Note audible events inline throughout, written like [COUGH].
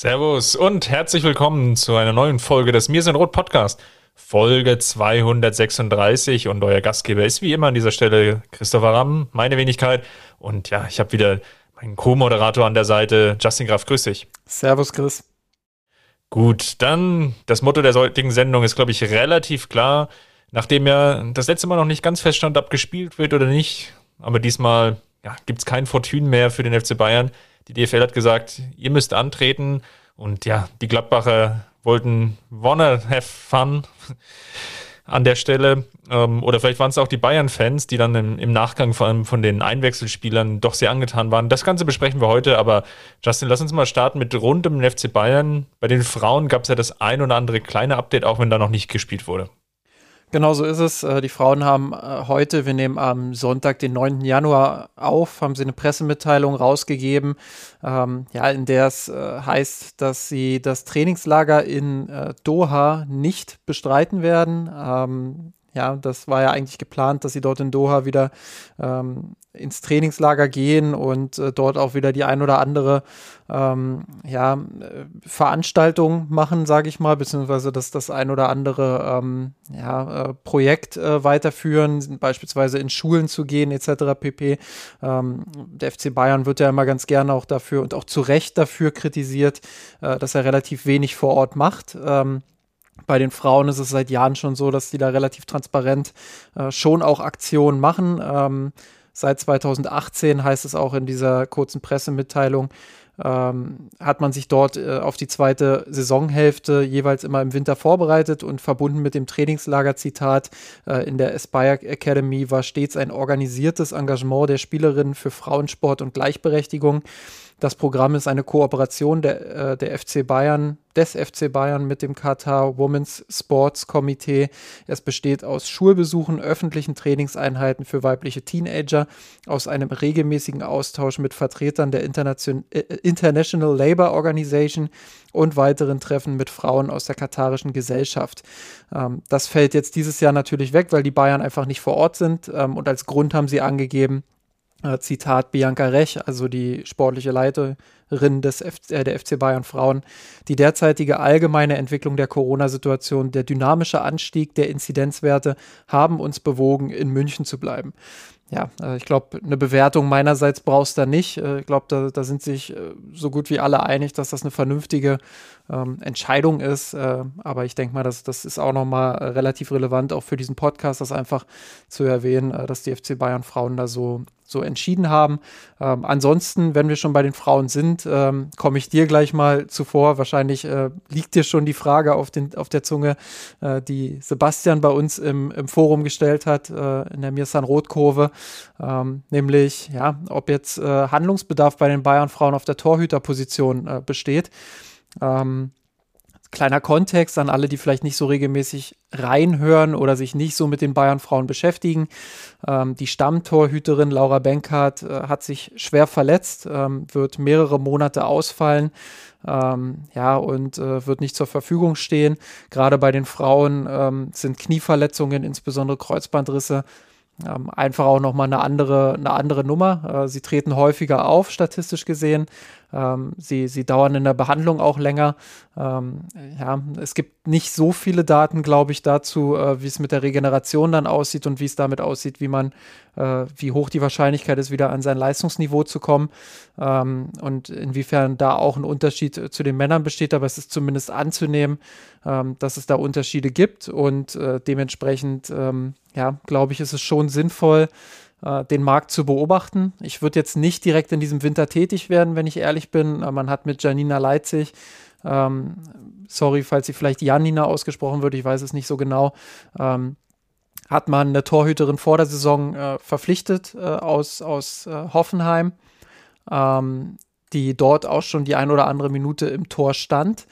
Servus und herzlich willkommen zu einer neuen Folge des Mir sind Rot Podcast. Folge 236 und euer Gastgeber ist wie immer an dieser Stelle Christopher Ramm, meine Wenigkeit. Und ja, ich habe wieder meinen Co-Moderator an der Seite, Justin Graf. Grüß dich. Servus, Chris. Gut, dann das Motto der heutigen Sendung ist, glaube ich, relativ klar. Nachdem ja das letzte Mal noch nicht ganz feststand, ob gespielt wird oder nicht, aber diesmal ja, gibt es kein Fortune mehr für den FC Bayern. Die DFL hat gesagt, ihr müsst antreten. Und ja, die Gladbacher wollten wanna have fun [LAUGHS] an der Stelle. Ähm, oder vielleicht waren es auch die Bayern-Fans, die dann im, Nachgang vor allem von den Einwechselspielern doch sehr angetan waren. Das Ganze besprechen wir heute, aber Justin, lass uns mal starten mit rund den FC Bayern. Bei den Frauen gab es ja das ein oder andere kleine Update, auch wenn da noch nicht gespielt wurde. Genau so ist es. Äh, die Frauen haben äh, heute, wir nehmen am Sonntag, den 9. Januar auf, haben sie eine Pressemitteilung rausgegeben, ähm, ja, in der es äh, heißt, dass sie das Trainingslager in äh, Doha nicht bestreiten werden. Ähm, ja, das war ja eigentlich geplant, dass sie dort in Doha wieder ähm, ins Trainingslager gehen und äh, dort auch wieder die ein oder andere ähm, ja, äh, Veranstaltung machen, sage ich mal, beziehungsweise dass das ein oder andere ähm, ja, äh, Projekt äh, weiterführen, beispielsweise in Schulen zu gehen etc. pp. Ähm, der FC Bayern wird ja immer ganz gerne auch dafür und auch zu Recht dafür kritisiert, äh, dass er relativ wenig vor Ort macht. Ähm, bei den Frauen ist es seit Jahren schon so, dass die da relativ transparent äh, schon auch Aktionen machen. Ähm, seit 2018 heißt es auch in dieser kurzen Pressemitteilung, ähm, hat man sich dort äh, auf die zweite Saisonhälfte jeweils immer im Winter vorbereitet und verbunden mit dem Trainingslager-Zitat äh, in der Aspire Academy war stets ein organisiertes Engagement der Spielerinnen für Frauensport und Gleichberechtigung. Das Programm ist eine Kooperation der, äh, der FC Bayern, des FC Bayern mit dem Qatar Women's Sports Komitee. Es besteht aus Schulbesuchen, öffentlichen Trainingseinheiten für weibliche Teenager, aus einem regelmäßigen Austausch mit Vertretern der Internation äh, International Labour Organization und weiteren Treffen mit Frauen aus der katarischen Gesellschaft. Ähm, das fällt jetzt dieses Jahr natürlich weg, weil die Bayern einfach nicht vor Ort sind. Ähm, und als Grund haben sie angegeben, äh, Zitat Bianca Rech, also die sportliche Leiterin des F äh, der FC Bayern Frauen, die derzeitige allgemeine Entwicklung der Corona-Situation, der dynamische Anstieg der Inzidenzwerte haben uns bewogen, in München zu bleiben ja, äh, ich glaube, eine Bewertung meinerseits brauchst du da nicht. Äh, ich glaube, da, da, sind sich äh, so gut wie alle einig, dass das eine vernünftige ähm, Entscheidung ist. Äh, aber ich denke mal, dass, das ist auch nochmal relativ relevant, auch für diesen Podcast, das einfach zu erwähnen, äh, dass die FC Bayern Frauen da so, so entschieden haben. Ähm, ansonsten, wenn wir schon bei den Frauen sind, ähm, komme ich dir gleich mal zuvor. Wahrscheinlich äh, liegt dir schon die Frage auf, den, auf der Zunge, die Sebastian bei uns im, im Forum gestellt hat, in der Mirsan-Rot-Kurve. Ähm, nämlich, ja, ob jetzt äh, Handlungsbedarf bei den Bayern-Frauen auf der Torhüterposition äh, besteht. Ähm, kleiner Kontext an alle, die vielleicht nicht so regelmäßig reinhören oder sich nicht so mit den Bayern-Frauen beschäftigen. Ähm, die Stammtorhüterin Laura Benkert äh, hat sich schwer verletzt, ähm, wird mehrere Monate ausfallen. Ähm, ja, und äh, wird nicht zur Verfügung stehen. Gerade bei den Frauen ähm, sind Knieverletzungen, insbesondere Kreuzbandrisse, ähm, einfach auch nochmal eine andere, eine andere Nummer. Äh, sie treten häufiger auf, statistisch gesehen. Ähm, sie, sie dauern in der Behandlung auch länger. Ähm, ja, es gibt nicht so viele Daten, glaube ich, dazu, äh, wie es mit der Regeneration dann aussieht und wie es damit aussieht, wie man, äh, wie hoch die Wahrscheinlichkeit ist, wieder an sein Leistungsniveau zu kommen ähm, und inwiefern da auch ein Unterschied äh, zu den Männern besteht. Aber es ist zumindest anzunehmen, ähm, dass es da Unterschiede gibt und äh, dementsprechend, ähm, ja, glaube ich, ist es schon sinnvoll, den Markt zu beobachten. Ich würde jetzt nicht direkt in diesem Winter tätig werden, wenn ich ehrlich bin. Äh, man hat mit Janina Leitzig, ähm, sorry, falls sie vielleicht Janina ausgesprochen wird, ich weiß es nicht so genau, ähm, hat man eine Torhüterin vor der Saison äh, verpflichtet äh, aus, aus äh, Hoffenheim. Ähm, die dort auch schon die ein oder andere Minute im Tor stand.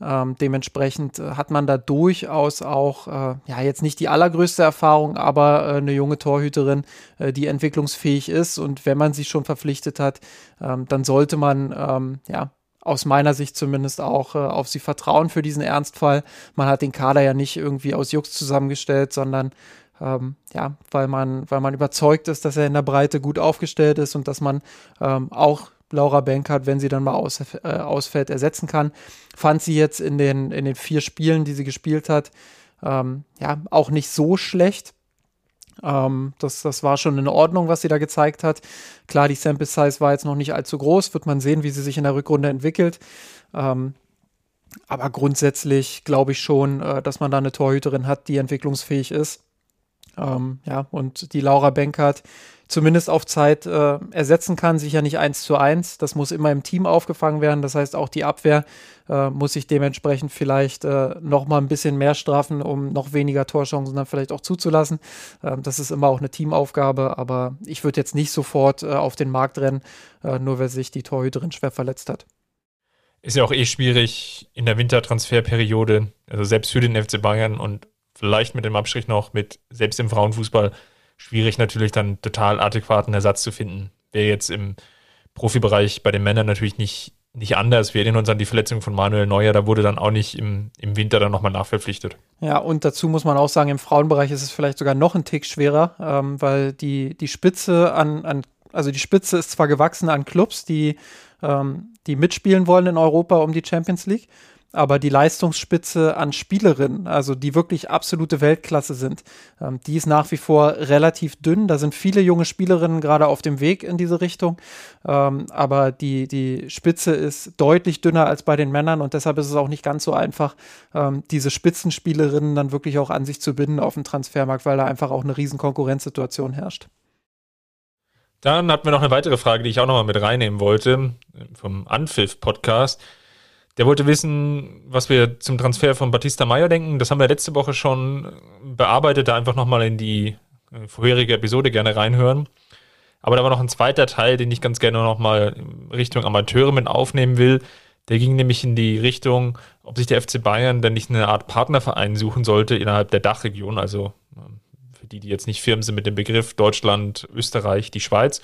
Ähm, dementsprechend äh, hat man da durchaus auch, äh, ja, jetzt nicht die allergrößte Erfahrung, aber äh, eine junge Torhüterin, äh, die entwicklungsfähig ist. Und wenn man sie schon verpflichtet hat, ähm, dann sollte man, ähm, ja, aus meiner Sicht zumindest auch äh, auf sie vertrauen für diesen Ernstfall. Man hat den Kader ja nicht irgendwie aus Jux zusammengestellt, sondern ähm, ja, weil man, weil man überzeugt ist, dass er in der Breite gut aufgestellt ist und dass man ähm, auch Laura Benkert, wenn sie dann mal aus, äh, ausfällt, ersetzen kann. Fand sie jetzt in den, in den vier Spielen, die sie gespielt hat, ähm, ja, auch nicht so schlecht. Ähm, das, das war schon in Ordnung, was sie da gezeigt hat. Klar, die Sample Size war jetzt noch nicht allzu groß. Wird man sehen, wie sie sich in der Rückrunde entwickelt. Ähm, aber grundsätzlich glaube ich schon, äh, dass man da eine Torhüterin hat, die entwicklungsfähig ist. Ähm, ja, und die Laura Benkert, zumindest auf Zeit äh, ersetzen kann. Sicher nicht eins zu eins. Das muss immer im Team aufgefangen werden. Das heißt, auch die Abwehr äh, muss sich dementsprechend vielleicht äh, noch mal ein bisschen mehr strafen, um noch weniger Torchancen dann vielleicht auch zuzulassen. Ähm, das ist immer auch eine Teamaufgabe. Aber ich würde jetzt nicht sofort äh, auf den Markt rennen, äh, nur weil sich die Torhüterin schwer verletzt hat. Ist ja auch eh schwierig in der Wintertransferperiode, also selbst für den FC Bayern und vielleicht mit dem Abstrich noch mit selbst im Frauenfußball schwierig natürlich dann total adäquaten Ersatz zu finden. Wäre jetzt im Profibereich bei den Männern natürlich nicht, nicht anders. Wir erinnern uns an die Verletzung von Manuel Neuer, da wurde dann auch nicht im, im Winter dann nochmal nachverpflichtet. Ja, und dazu muss man auch sagen, im Frauenbereich ist es vielleicht sogar noch ein Tick schwerer, ähm, weil die, die Spitze an, an, also die Spitze ist zwar gewachsen an Clubs, die, ähm, die mitspielen wollen in Europa um die Champions League, aber die Leistungsspitze an Spielerinnen, also die wirklich absolute Weltklasse sind, ähm, die ist nach wie vor relativ dünn. Da sind viele junge Spielerinnen gerade auf dem Weg in diese Richtung, ähm, aber die, die Spitze ist deutlich dünner als bei den Männern und deshalb ist es auch nicht ganz so einfach, ähm, diese Spitzenspielerinnen dann wirklich auch an sich zu binden auf dem Transfermarkt, weil da einfach auch eine riesen Konkurrenzsituation herrscht. Dann hatten wir noch eine weitere Frage, die ich auch nochmal mit reinnehmen wollte, vom Anpfiff-Podcast. Der wollte wissen, was wir zum Transfer von Batista Meyer denken. Das haben wir letzte Woche schon bearbeitet. Da einfach nochmal in die äh, vorherige Episode gerne reinhören. Aber da war noch ein zweiter Teil, den ich ganz gerne nochmal Richtung Amateure mit aufnehmen will. Der ging nämlich in die Richtung, ob sich der FC Bayern denn nicht eine Art Partnerverein suchen sollte innerhalb der Dachregion. Also ähm, für die, die jetzt nicht firm sind mit dem Begriff Deutschland, Österreich, die Schweiz.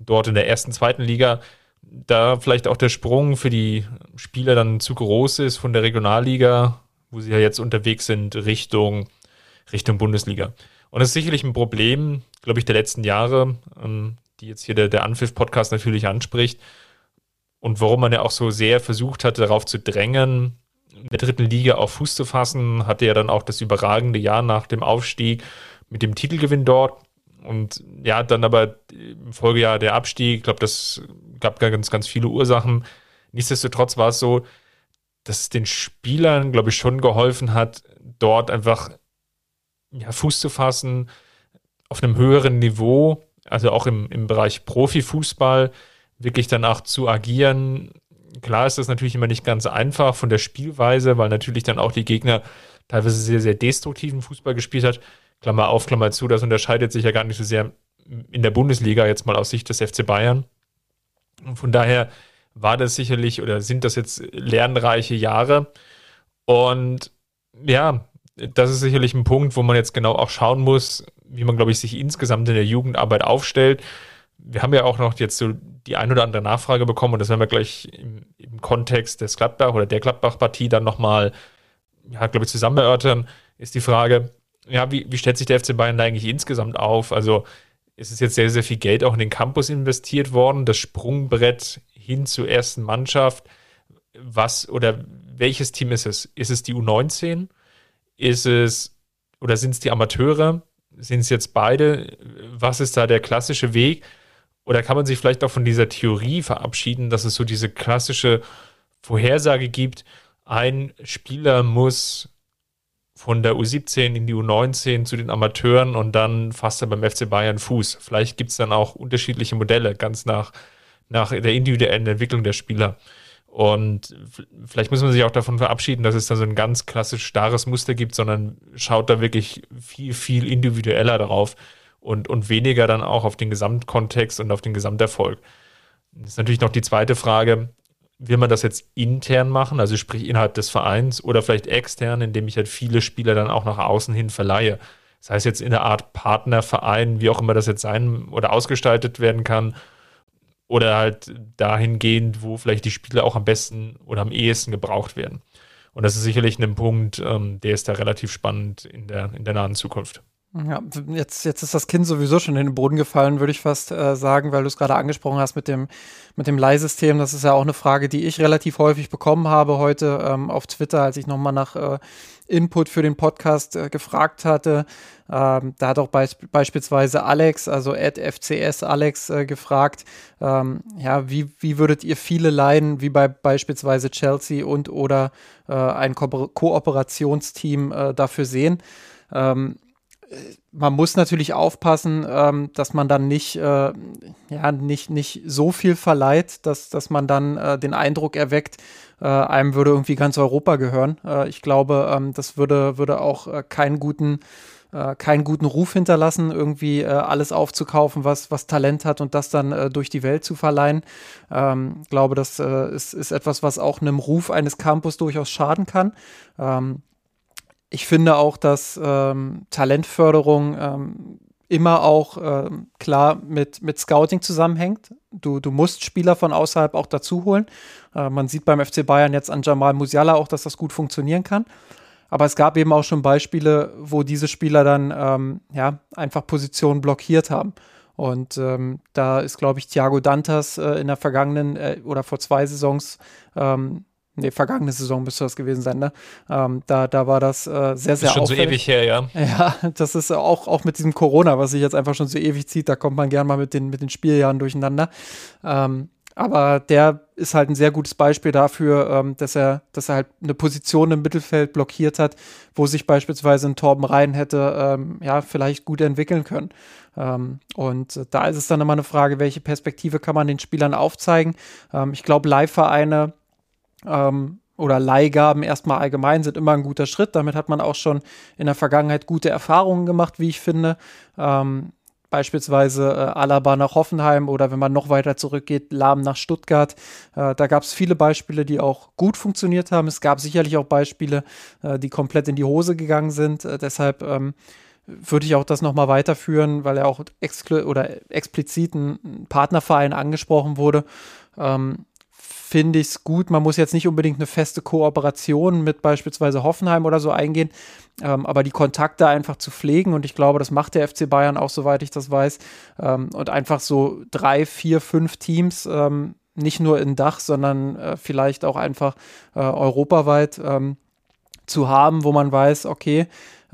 Dort in der ersten, zweiten Liga da vielleicht auch der Sprung für die Spieler dann zu groß ist von der Regionalliga, wo sie ja jetzt unterwegs sind, Richtung, Richtung Bundesliga. Und das ist sicherlich ein Problem, glaube ich, der letzten Jahre, ähm, die jetzt hier der, der Anpfiff-Podcast natürlich anspricht. Und warum man ja auch so sehr versucht hatte, darauf zu drängen, in der dritten Liga auf Fuß zu fassen, hatte ja dann auch das überragende Jahr nach dem Aufstieg mit dem Titelgewinn dort. Und ja, dann aber im Folgejahr der Abstieg, ich glaube, das gab ganz, ganz viele Ursachen. Nichtsdestotrotz war es so, dass es den Spielern, glaube ich, schon geholfen hat, dort einfach ja, Fuß zu fassen auf einem höheren Niveau, also auch im, im Bereich Profifußball, wirklich danach zu agieren. Klar ist das natürlich immer nicht ganz einfach von der Spielweise, weil natürlich dann auch die Gegner teilweise sehr, sehr destruktiven Fußball gespielt hat. Klammer auf, Klammer zu, das unterscheidet sich ja gar nicht so sehr in der Bundesliga jetzt mal aus Sicht des FC Bayern. Und von daher war das sicherlich oder sind das jetzt lernreiche Jahre. Und ja, das ist sicherlich ein Punkt, wo man jetzt genau auch schauen muss, wie man, glaube ich, sich insgesamt in der Jugendarbeit aufstellt. Wir haben ja auch noch jetzt so die ein oder andere Nachfrage bekommen und das werden wir gleich im, im Kontext des Gladbach oder der Gladbach-Partie dann nochmal, ja, glaube ich, zusammen erörtern, ist die Frage, ja, wie, wie stellt sich der FC Bayern da eigentlich insgesamt auf? Also ist es jetzt sehr, sehr viel Geld auch in den Campus investiert worden, das Sprungbrett hin zur ersten Mannschaft. Was oder welches Team ist es? Ist es die U19? Ist es oder sind es die Amateure? Sind es jetzt beide? Was ist da der klassische Weg? Oder kann man sich vielleicht auch von dieser Theorie verabschieden, dass es so diese klassische Vorhersage gibt, ein Spieler muss von der U17 in die U19 zu den Amateuren und dann fasst er beim FC Bayern Fuß. Vielleicht gibt es dann auch unterschiedliche Modelle, ganz nach, nach der individuellen Entwicklung der Spieler. Und vielleicht muss man sich auch davon verabschieden, dass es da so ein ganz klassisch starres Muster gibt, sondern schaut da wirklich viel, viel individueller darauf und, und weniger dann auch auf den Gesamtkontext und auf den Gesamterfolg. Das ist natürlich noch die zweite Frage, will man das jetzt intern machen, also sprich innerhalb des Vereins oder vielleicht extern, indem ich halt viele Spieler dann auch nach außen hin verleihe. Das heißt jetzt in der Art Partnerverein, wie auch immer das jetzt sein oder ausgestaltet werden kann, oder halt dahingehend, wo vielleicht die Spieler auch am besten oder am ehesten gebraucht werden. Und das ist sicherlich ein Punkt, ähm, der ist da relativ spannend in der, in der nahen Zukunft. Ja, jetzt, jetzt ist das Kind sowieso schon in den Boden gefallen, würde ich fast äh, sagen, weil du es gerade angesprochen hast mit dem, mit dem Leihsystem. Das ist ja auch eine Frage, die ich relativ häufig bekommen habe heute ähm, auf Twitter, als ich nochmal nach äh, Input für den Podcast äh, gefragt hatte. Ähm, da hat auch beisp beispielsweise Alex, also at FCS Alex, äh, gefragt, ähm, ja, wie, wie würdet ihr viele Leiden, wie bei beispielsweise Chelsea und oder äh, ein Ko Kooperationsteam äh, dafür sehen? Ähm, man muss natürlich aufpassen, ähm, dass man dann nicht, äh, ja, nicht, nicht so viel verleiht, dass, dass man dann äh, den Eindruck erweckt, äh, einem würde irgendwie ganz Europa gehören. Äh, ich glaube, ähm, das würde, würde auch äh, keinen guten äh, keinen guten Ruf hinterlassen, irgendwie alles aufzukaufen, was, was Talent hat und das dann durch die Welt zu verleihen. Ähm, glaube, das ist, ist etwas, was auch einem Ruf eines Campus durchaus schaden kann. Ich finde auch, dass ähm, Talentförderung ähm, immer auch ähm, klar mit, mit Scouting zusammenhängt. Du, du musst Spieler von außerhalb auch dazu holen. Äh, man sieht beim FC Bayern jetzt an Jamal Musiala auch, dass das gut funktionieren kann. Aber es gab eben auch schon Beispiele, wo diese Spieler dann ähm, ja, einfach Positionen blockiert haben. Und ähm, da ist, glaube ich, Thiago Dantas äh, in der vergangenen äh, oder vor zwei Saisons ähm, Nee, vergangene Saison müsste das gewesen sein, ne? Ähm, da, da war das äh, sehr, sehr ist schon auffällig. so ewig her, ja. Ja, das ist auch, auch mit diesem Corona, was sich jetzt einfach schon so ewig zieht, da kommt man gern mal mit den, mit den Spieljahren durcheinander. Ähm, aber der ist halt ein sehr gutes Beispiel dafür, ähm, dass er, dass er halt eine Position im Mittelfeld blockiert hat, wo sich beispielsweise ein Torben Rhein hätte, ähm, ja, vielleicht gut entwickeln können. Ähm, und da ist es dann immer eine Frage, welche Perspektive kann man den Spielern aufzeigen. Ähm, ich glaube, Leihvereine ähm, oder Leihgaben erstmal allgemein sind immer ein guter Schritt. Damit hat man auch schon in der Vergangenheit gute Erfahrungen gemacht, wie ich finde. Ähm, beispielsweise äh, Alaba nach Hoffenheim oder wenn man noch weiter zurückgeht, Lahm nach Stuttgart. Äh, da gab es viele Beispiele, die auch gut funktioniert haben. Es gab sicherlich auch Beispiele, äh, die komplett in die Hose gegangen sind. Äh, deshalb ähm, würde ich auch das nochmal weiterführen, weil er auch oder explizit ein Partnerverein angesprochen wurde. Ähm, finde ich es gut. Man muss jetzt nicht unbedingt eine feste Kooperation mit beispielsweise Hoffenheim oder so eingehen, ähm, aber die Kontakte einfach zu pflegen und ich glaube, das macht der FC Bayern auch, soweit ich das weiß. Ähm, und einfach so drei, vier, fünf Teams, ähm, nicht nur in Dach, sondern äh, vielleicht auch einfach äh, europaweit ähm, zu haben, wo man weiß, okay,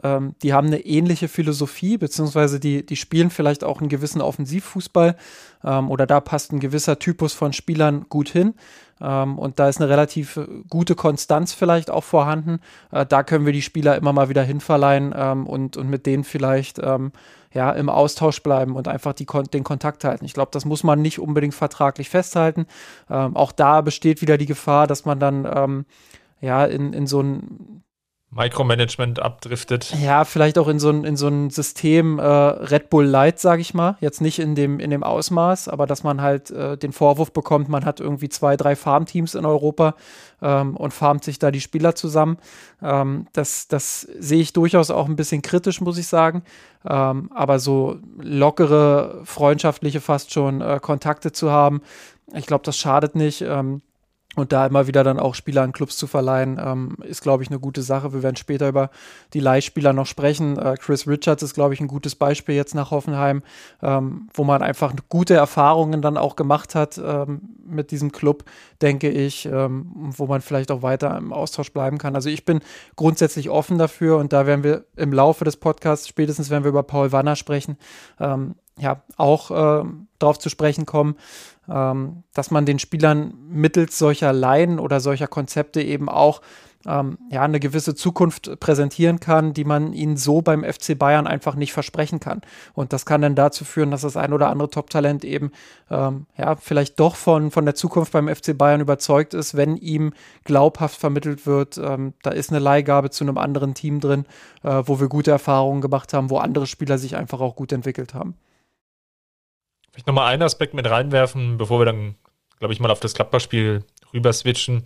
ähm, die haben eine ähnliche Philosophie, beziehungsweise die, die spielen vielleicht auch einen gewissen Offensivfußball ähm, oder da passt ein gewisser Typus von Spielern gut hin. Ähm, und da ist eine relativ äh, gute Konstanz vielleicht auch vorhanden. Äh, da können wir die Spieler immer mal wieder hinverleihen ähm, und, und mit denen vielleicht ähm, ja, im Austausch bleiben und einfach die, den Kontakt halten. Ich glaube, das muss man nicht unbedingt vertraglich festhalten. Ähm, auch da besteht wieder die Gefahr, dass man dann ähm, ja in, in so ein Micromanagement abdriftet. Ja, vielleicht auch in so ein, in so ein System äh, Red Bull Light, sage ich mal. Jetzt nicht in dem, in dem Ausmaß, aber dass man halt äh, den Vorwurf bekommt, man hat irgendwie zwei, drei Farmteams in Europa ähm, und farmt sich da die Spieler zusammen. Ähm, das, das sehe ich durchaus auch ein bisschen kritisch, muss ich sagen. Ähm, aber so lockere, freundschaftliche fast schon äh, Kontakte zu haben, ich glaube, das schadet nicht. Ähm, und da immer wieder dann auch Spieler an Clubs zu verleihen, ähm, ist, glaube ich, eine gute Sache. Wir werden später über die Leihspieler noch sprechen. Äh, Chris Richards ist, glaube ich, ein gutes Beispiel jetzt nach Hoffenheim, ähm, wo man einfach gute Erfahrungen dann auch gemacht hat ähm, mit diesem Club, denke ich, ähm, wo man vielleicht auch weiter im Austausch bleiben kann. Also ich bin grundsätzlich offen dafür und da werden wir im Laufe des Podcasts, spätestens wenn wir über Paul Wanner sprechen, ähm, ja, auch äh, darauf zu sprechen kommen, ähm, dass man den Spielern mittels solcher Laien oder solcher Konzepte eben auch ähm, ja, eine gewisse Zukunft präsentieren kann, die man ihnen so beim FC Bayern einfach nicht versprechen kann. Und das kann dann dazu führen, dass das ein oder andere Top-Talent eben ähm, ja, vielleicht doch von, von der Zukunft beim FC Bayern überzeugt ist, wenn ihm glaubhaft vermittelt wird, ähm, da ist eine Leihgabe zu einem anderen Team drin, äh, wo wir gute Erfahrungen gemacht haben, wo andere Spieler sich einfach auch gut entwickelt haben. Vielleicht nochmal einen Aspekt mit reinwerfen, bevor wir dann glaube ich, mal auf das Gladbach-Spiel rüber switchen.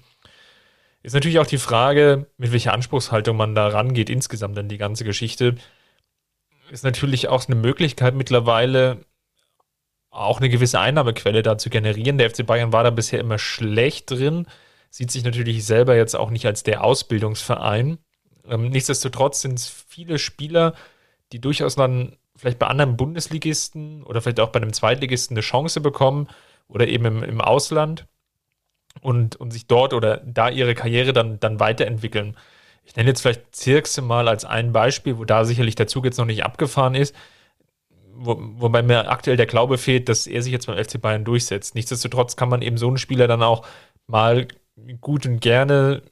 Ist natürlich auch die Frage, mit welcher Anspruchshaltung man da rangeht, insgesamt an die ganze Geschichte. Ist natürlich auch eine Möglichkeit mittlerweile, auch eine gewisse Einnahmequelle da zu generieren. Der FC Bayern war da bisher immer schlecht drin, sieht sich natürlich selber jetzt auch nicht als der Ausbildungsverein. Ähm, nichtsdestotrotz sind es viele Spieler, die durchaus dann vielleicht bei anderen Bundesligisten oder vielleicht auch bei einem Zweitligisten eine Chance bekommen oder eben im, im Ausland und, und sich dort oder da ihre Karriere dann, dann weiterentwickeln. Ich nenne jetzt vielleicht Zirkse mal als ein Beispiel, wo da sicherlich der Zug jetzt noch nicht abgefahren ist, wo, wobei mir aktuell der Glaube fehlt, dass er sich jetzt beim FC Bayern durchsetzt. Nichtsdestotrotz kann man eben so einen Spieler dann auch mal gut und gerne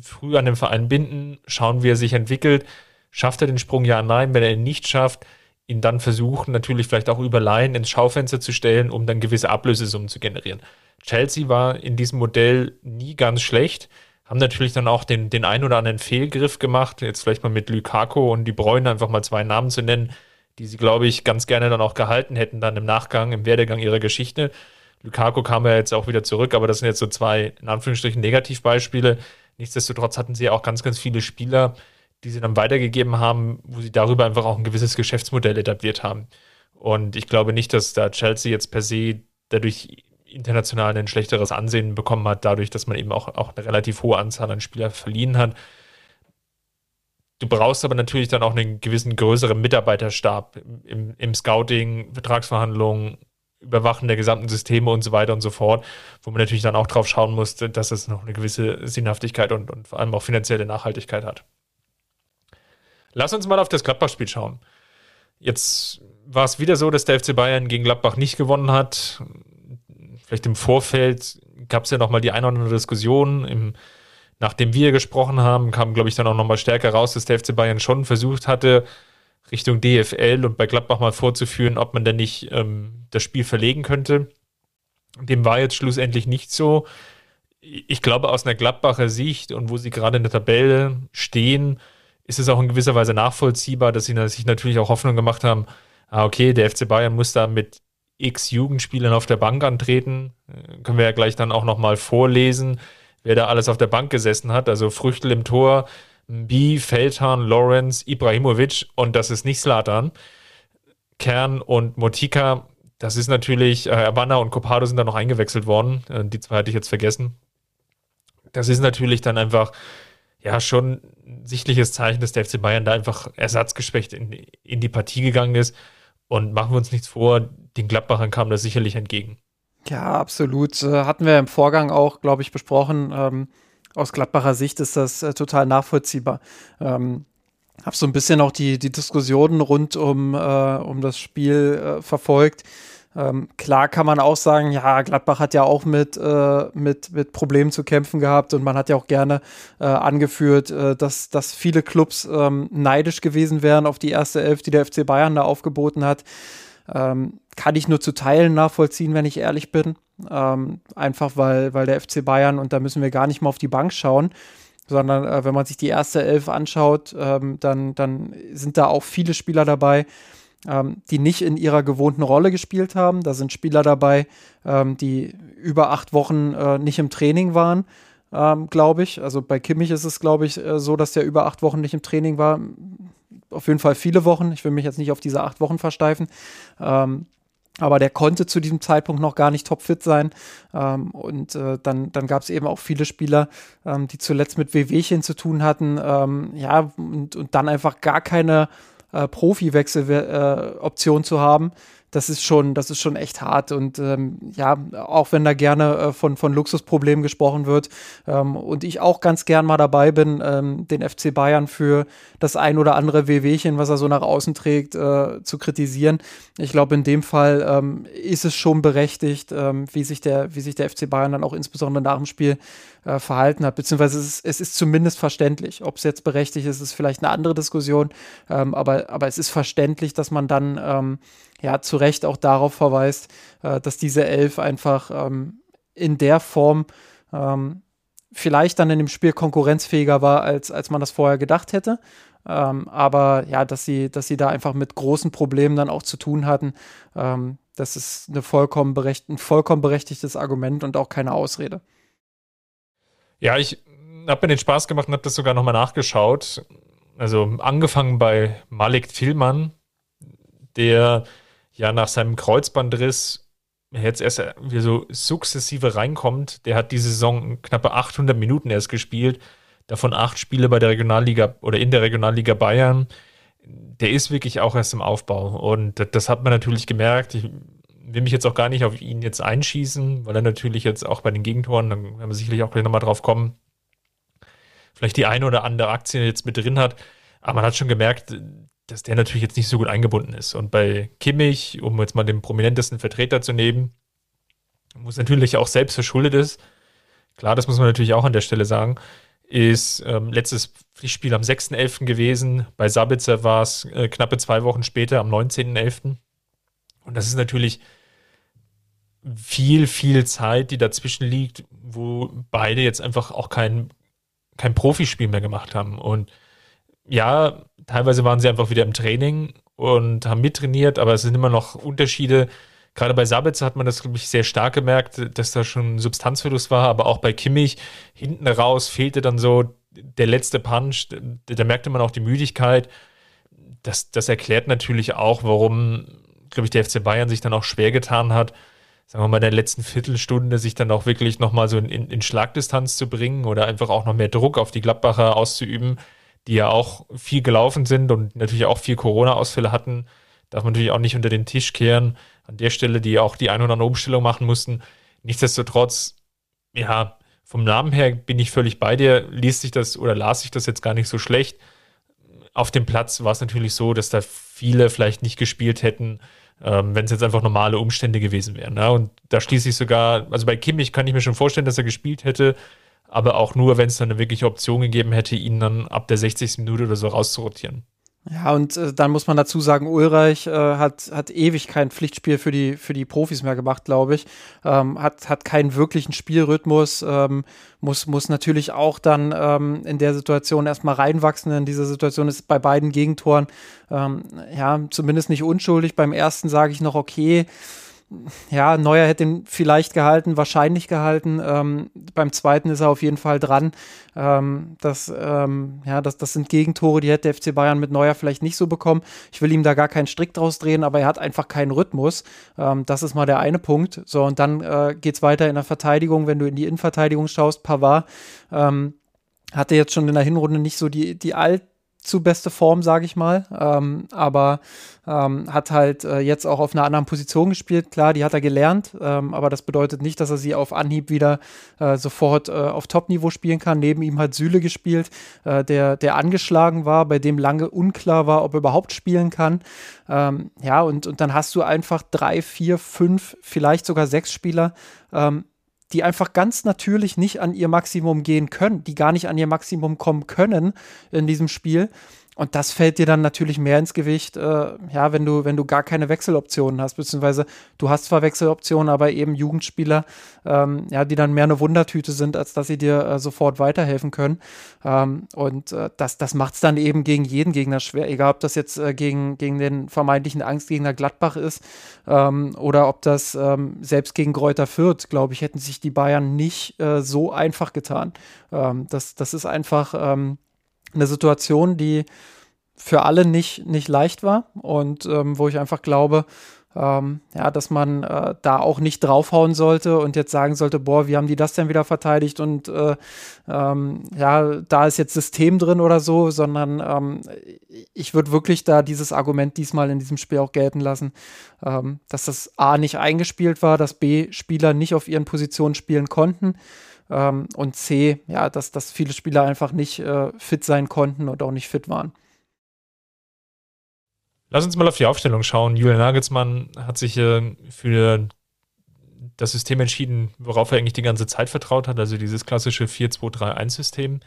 früh an den Verein binden, schauen, wie er sich entwickelt. Schafft er den Sprung ja, nein. Wenn er ihn nicht schafft, ihn dann versuchen, natürlich vielleicht auch über Laien ins Schaufenster zu stellen, um dann gewisse Ablösesummen zu generieren. Chelsea war in diesem Modell nie ganz schlecht, haben natürlich dann auch den, den ein oder anderen Fehlgriff gemacht, jetzt vielleicht mal mit Lukaku und die Bräune einfach mal zwei Namen zu nennen, die sie, glaube ich, ganz gerne dann auch gehalten hätten, dann im Nachgang, im Werdegang ihrer Geschichte. Lukaku kam ja jetzt auch wieder zurück, aber das sind jetzt so zwei, in Anführungsstrichen, Negativbeispiele. Nichtsdestotrotz hatten sie ja auch ganz, ganz viele Spieler, die sie dann weitergegeben haben, wo sie darüber einfach auch ein gewisses Geschäftsmodell etabliert haben. Und ich glaube nicht, dass da Chelsea jetzt per se dadurch international ein schlechteres Ansehen bekommen hat, dadurch, dass man eben auch, auch eine relativ hohe Anzahl an Spieler verliehen hat. Du brauchst aber natürlich dann auch einen gewissen größeren Mitarbeiterstab im, im Scouting, Vertragsverhandlungen, Überwachen der gesamten Systeme und so weiter und so fort, wo man natürlich dann auch drauf schauen muss, dass es noch eine gewisse Sinnhaftigkeit und, und vor allem auch finanzielle Nachhaltigkeit hat. Lass uns mal auf das Gladbach-Spiel schauen. Jetzt war es wieder so, dass der FC Bayern gegen Gladbach nicht gewonnen hat vielleicht im Vorfeld gab es ja nochmal die eine oder andere Diskussion. Im, nachdem wir gesprochen haben, kam, glaube ich, dann auch nochmal stärker raus, dass der FC Bayern schon versucht hatte, Richtung DFL und bei Gladbach mal vorzuführen, ob man denn nicht ähm, das Spiel verlegen könnte. Dem war jetzt schlussendlich nicht so. Ich glaube, aus einer Gladbacher Sicht und wo sie gerade in der Tabelle stehen, ist es auch in gewisser Weise nachvollziehbar, dass sie sich natürlich auch Hoffnung gemacht haben, ah, okay, der FC Bayern muss da mit x Jugendspielern auf der Bank antreten. Äh, können wir ja gleich dann auch nochmal vorlesen, wer da alles auf der Bank gesessen hat. Also Früchtel im Tor, B, Feldhahn, Lawrence, Ibrahimovic und das ist nicht Slatan. Kern und Motika, das ist natürlich, äh, Havana und Copado sind da noch eingewechselt worden. Äh, die zwei hatte ich jetzt vergessen. Das ist natürlich dann einfach, ja, schon ein sichtliches Zeichen, dass der FC Bayern da einfach ersatzgeschwächt in, in die Partie gegangen ist. Und machen wir uns nichts vor, den Gladbachern kam das sicherlich entgegen. Ja, absolut. Äh, hatten wir im Vorgang auch, glaube ich, besprochen. Ähm, aus Gladbacher Sicht ist das äh, total nachvollziehbar. Ähm, habe so ein bisschen auch die, die Diskussionen rund um, äh, um das Spiel äh, verfolgt. Ähm, klar kann man auch sagen, ja, Gladbach hat ja auch mit, äh, mit, mit Problemen zu kämpfen gehabt und man hat ja auch gerne äh, angeführt, äh, dass, dass viele Clubs ähm, neidisch gewesen wären auf die erste Elf, die der FC Bayern da aufgeboten hat. Ähm, kann ich nur zu Teilen nachvollziehen, wenn ich ehrlich bin. Ähm, einfach weil, weil der FC Bayern, und da müssen wir gar nicht mal auf die Bank schauen, sondern äh, wenn man sich die erste Elf anschaut, ähm, dann, dann sind da auch viele Spieler dabei, ähm, die nicht in ihrer gewohnten Rolle gespielt haben. Da sind Spieler dabei, ähm, die über acht Wochen äh, nicht im Training waren, ähm, glaube ich. Also bei Kimmich ist es, glaube ich, äh, so, dass der über acht Wochen nicht im Training war. Auf jeden Fall viele Wochen. Ich will mich jetzt nicht auf diese acht Wochen versteifen. Ähm, aber der konnte zu diesem Zeitpunkt noch gar nicht topfit sein. Ähm, und äh, dann, dann gab es eben auch viele Spieler, ähm, die zuletzt mit WWchen zu tun hatten. Ja, und, und dann einfach gar keine äh, Profi-Wechseloption äh, zu haben, das ist schon, das ist schon echt hart. Und ähm, ja, auch wenn da gerne äh, von, von Luxusproblemen gesprochen wird ähm, und ich auch ganz gern mal dabei bin, ähm, den FC Bayern für das ein oder andere WWchen, was er so nach außen trägt, äh, zu kritisieren. Ich glaube, in dem Fall ähm, ist es schon berechtigt, ähm, wie, sich der, wie sich der FC Bayern dann auch insbesondere nach dem Spiel äh, verhalten hat, beziehungsweise es ist, es ist zumindest verständlich. Ob es jetzt berechtigt ist, ist vielleicht eine andere Diskussion, ähm, aber, aber es ist verständlich, dass man dann ähm, ja zu Recht auch darauf verweist, äh, dass diese Elf einfach ähm, in der Form ähm, vielleicht dann in dem Spiel konkurrenzfähiger war, als, als man das vorher gedacht hätte. Ähm, aber ja, dass sie, dass sie da einfach mit großen Problemen dann auch zu tun hatten, ähm, das ist eine vollkommen ein vollkommen berechtigtes Argument und auch keine Ausrede. Ja, ich habe mir den Spaß gemacht und habe das sogar nochmal nachgeschaut. Also angefangen bei Malik Tillmann, der ja nach seinem Kreuzbandriss jetzt erst wieder so sukzessive reinkommt. Der hat diese Saison knappe 800 Minuten erst gespielt, davon acht Spiele bei der Regionalliga oder in der Regionalliga Bayern. Der ist wirklich auch erst im Aufbau und das hat man natürlich gemerkt. Ich will mich jetzt auch gar nicht auf ihn jetzt einschießen, weil er natürlich jetzt auch bei den Gegentoren, dann werden wir sicherlich auch gleich nochmal drauf kommen, vielleicht die eine oder andere Aktie jetzt mit drin hat. Aber man hat schon gemerkt, dass der natürlich jetzt nicht so gut eingebunden ist. Und bei Kimmich, um jetzt mal den prominentesten Vertreter zu nehmen, wo es natürlich auch selbst verschuldet ist, klar, das muss man natürlich auch an der Stelle sagen, ist ähm, letztes Pflichtspiel am 6.11. gewesen. Bei Sabitzer war es äh, knappe zwei Wochen später, am 19.11. Und das ist natürlich viel, viel Zeit, die dazwischen liegt, wo beide jetzt einfach auch kein, kein Profispiel mehr gemacht haben. Und ja, teilweise waren sie einfach wieder im Training und haben mittrainiert, aber es sind immer noch Unterschiede. Gerade bei Sabitzer hat man das, glaube ich, sehr stark gemerkt, dass da schon Substanzverlust war, aber auch bei Kimmich hinten raus fehlte dann so der letzte Punch. Da, merkte man auch die Müdigkeit. Das, das erklärt natürlich auch, warum, glaube ich, der FC Bayern sich dann auch schwer getan hat, sagen wir mal, in der letzten Viertelstunde sich dann auch wirklich nochmal so in, in Schlagdistanz zu bringen oder einfach auch noch mehr Druck auf die Gladbacher auszuüben die ja auch viel gelaufen sind und natürlich auch viel Corona-Ausfälle hatten, darf man natürlich auch nicht unter den Tisch kehren. An der Stelle, die auch die ein oder andere Umstellung machen mussten. Nichtsdestotrotz, ja, vom Namen her bin ich völlig bei dir. Liest sich das oder las sich das jetzt gar nicht so schlecht. Auf dem Platz war es natürlich so, dass da viele vielleicht nicht gespielt hätten, ähm, wenn es jetzt einfach normale Umstände gewesen wären. Ne? Und da schließe ich sogar, also bei Kimmich kann ich mir schon vorstellen, dass er gespielt hätte aber auch nur, wenn es dann eine wirkliche Option gegeben hätte, ihn dann ab der 60. Minute oder so rauszurotieren. Ja, und äh, dann muss man dazu sagen, Ulreich äh, hat, hat ewig kein Pflichtspiel für die, für die Profis mehr gemacht, glaube ich. Ähm, hat, hat keinen wirklichen Spielrhythmus, ähm, muss, muss natürlich auch dann ähm, in der Situation erstmal reinwachsen. In dieser Situation ist bei beiden Gegentoren, ähm, ja, zumindest nicht unschuldig. Beim ersten sage ich noch, okay, ja, Neuer hätte ihn vielleicht gehalten, wahrscheinlich gehalten. Ähm, beim zweiten ist er auf jeden Fall dran. Ähm, das, ähm, ja, das, das sind Gegentore, die hätte FC Bayern mit Neuer vielleicht nicht so bekommen. Ich will ihm da gar keinen Strick draus drehen, aber er hat einfach keinen Rhythmus. Ähm, das ist mal der eine Punkt. So, und dann äh, geht es weiter in der Verteidigung. Wenn du in die Innenverteidigung schaust, Pavard ähm, hatte jetzt schon in der Hinrunde nicht so die, die alt zu beste Form, sage ich mal. Ähm, aber ähm, hat halt äh, jetzt auch auf einer anderen Position gespielt. Klar, die hat er gelernt, ähm, aber das bedeutet nicht, dass er sie auf Anhieb wieder äh, sofort äh, auf Top-Niveau spielen kann. Neben ihm hat Süle gespielt, äh, der, der angeschlagen war, bei dem lange unklar war, ob er überhaupt spielen kann. Ähm, ja, und, und dann hast du einfach drei, vier, fünf, vielleicht sogar sechs Spieler, ähm, die einfach ganz natürlich nicht an ihr Maximum gehen können, die gar nicht an ihr Maximum kommen können in diesem Spiel. Und das fällt dir dann natürlich mehr ins Gewicht, äh, ja, wenn du, wenn du gar keine Wechseloptionen hast, beziehungsweise du hast zwar Wechseloptionen, aber eben Jugendspieler, ähm, ja, die dann mehr eine Wundertüte sind, als dass sie dir äh, sofort weiterhelfen können. Ähm, und äh, das, das macht es dann eben gegen jeden Gegner schwer, egal ob das jetzt äh, gegen, gegen den vermeintlichen Angstgegner Gladbach ist ähm, oder ob das ähm, selbst gegen Kräuter Fürth, glaube ich, hätten sich die Bayern nicht äh, so einfach getan. Ähm, das, das ist einfach ähm, eine Situation, die für alle nicht, nicht leicht war und ähm, wo ich einfach glaube, ähm, ja, dass man äh, da auch nicht draufhauen sollte und jetzt sagen sollte, boah, wie haben die das denn wieder verteidigt und äh, ähm, ja, da ist jetzt System drin oder so, sondern ähm, ich würde wirklich da dieses Argument diesmal in diesem Spiel auch gelten lassen, ähm, dass das A nicht eingespielt war, dass B Spieler nicht auf ihren Positionen spielen konnten ähm, und C, ja, dass, dass viele Spieler einfach nicht äh, fit sein konnten und auch nicht fit waren. Lass uns mal auf die Aufstellung schauen. Julian Nagelsmann hat sich äh, für das System entschieden, worauf er eigentlich die ganze Zeit vertraut hat, also dieses klassische 4-2-3-1-System.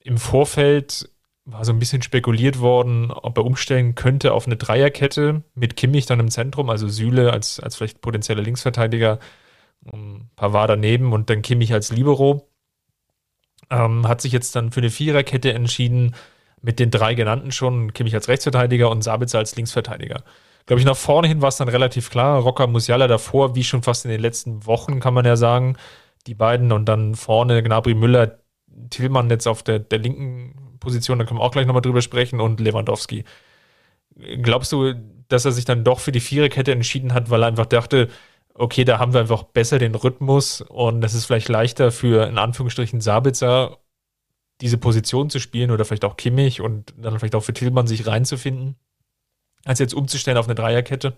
Im Vorfeld war so ein bisschen spekuliert worden, ob er umstellen könnte auf eine Dreierkette mit Kimmich dann im Zentrum, also Süle als, als vielleicht potenzieller Linksverteidiger war daneben und dann Kimmich als Libero. Ähm, hat sich jetzt dann für eine Viererkette entschieden, mit den drei genannten schon, Kimmich als Rechtsverteidiger und Sabitzer als Linksverteidiger. glaube ich, nach vorne hin war es dann relativ klar. Rocker Musiala davor, wie schon fast in den letzten Wochen, kann man ja sagen, die beiden und dann vorne Gnabry Müller, Tillmann jetzt auf der, der linken Position, da können wir auch gleich nochmal drüber sprechen und Lewandowski. Glaubst du, dass er sich dann doch für die Viererkette entschieden hat, weil er einfach dachte, okay, da haben wir einfach besser den Rhythmus und es ist vielleicht leichter für in Anführungsstrichen Sabitzer diese Position zu spielen oder vielleicht auch Kimmich und dann vielleicht auch für Tillmann sich reinzufinden, als jetzt umzustellen auf eine Dreierkette?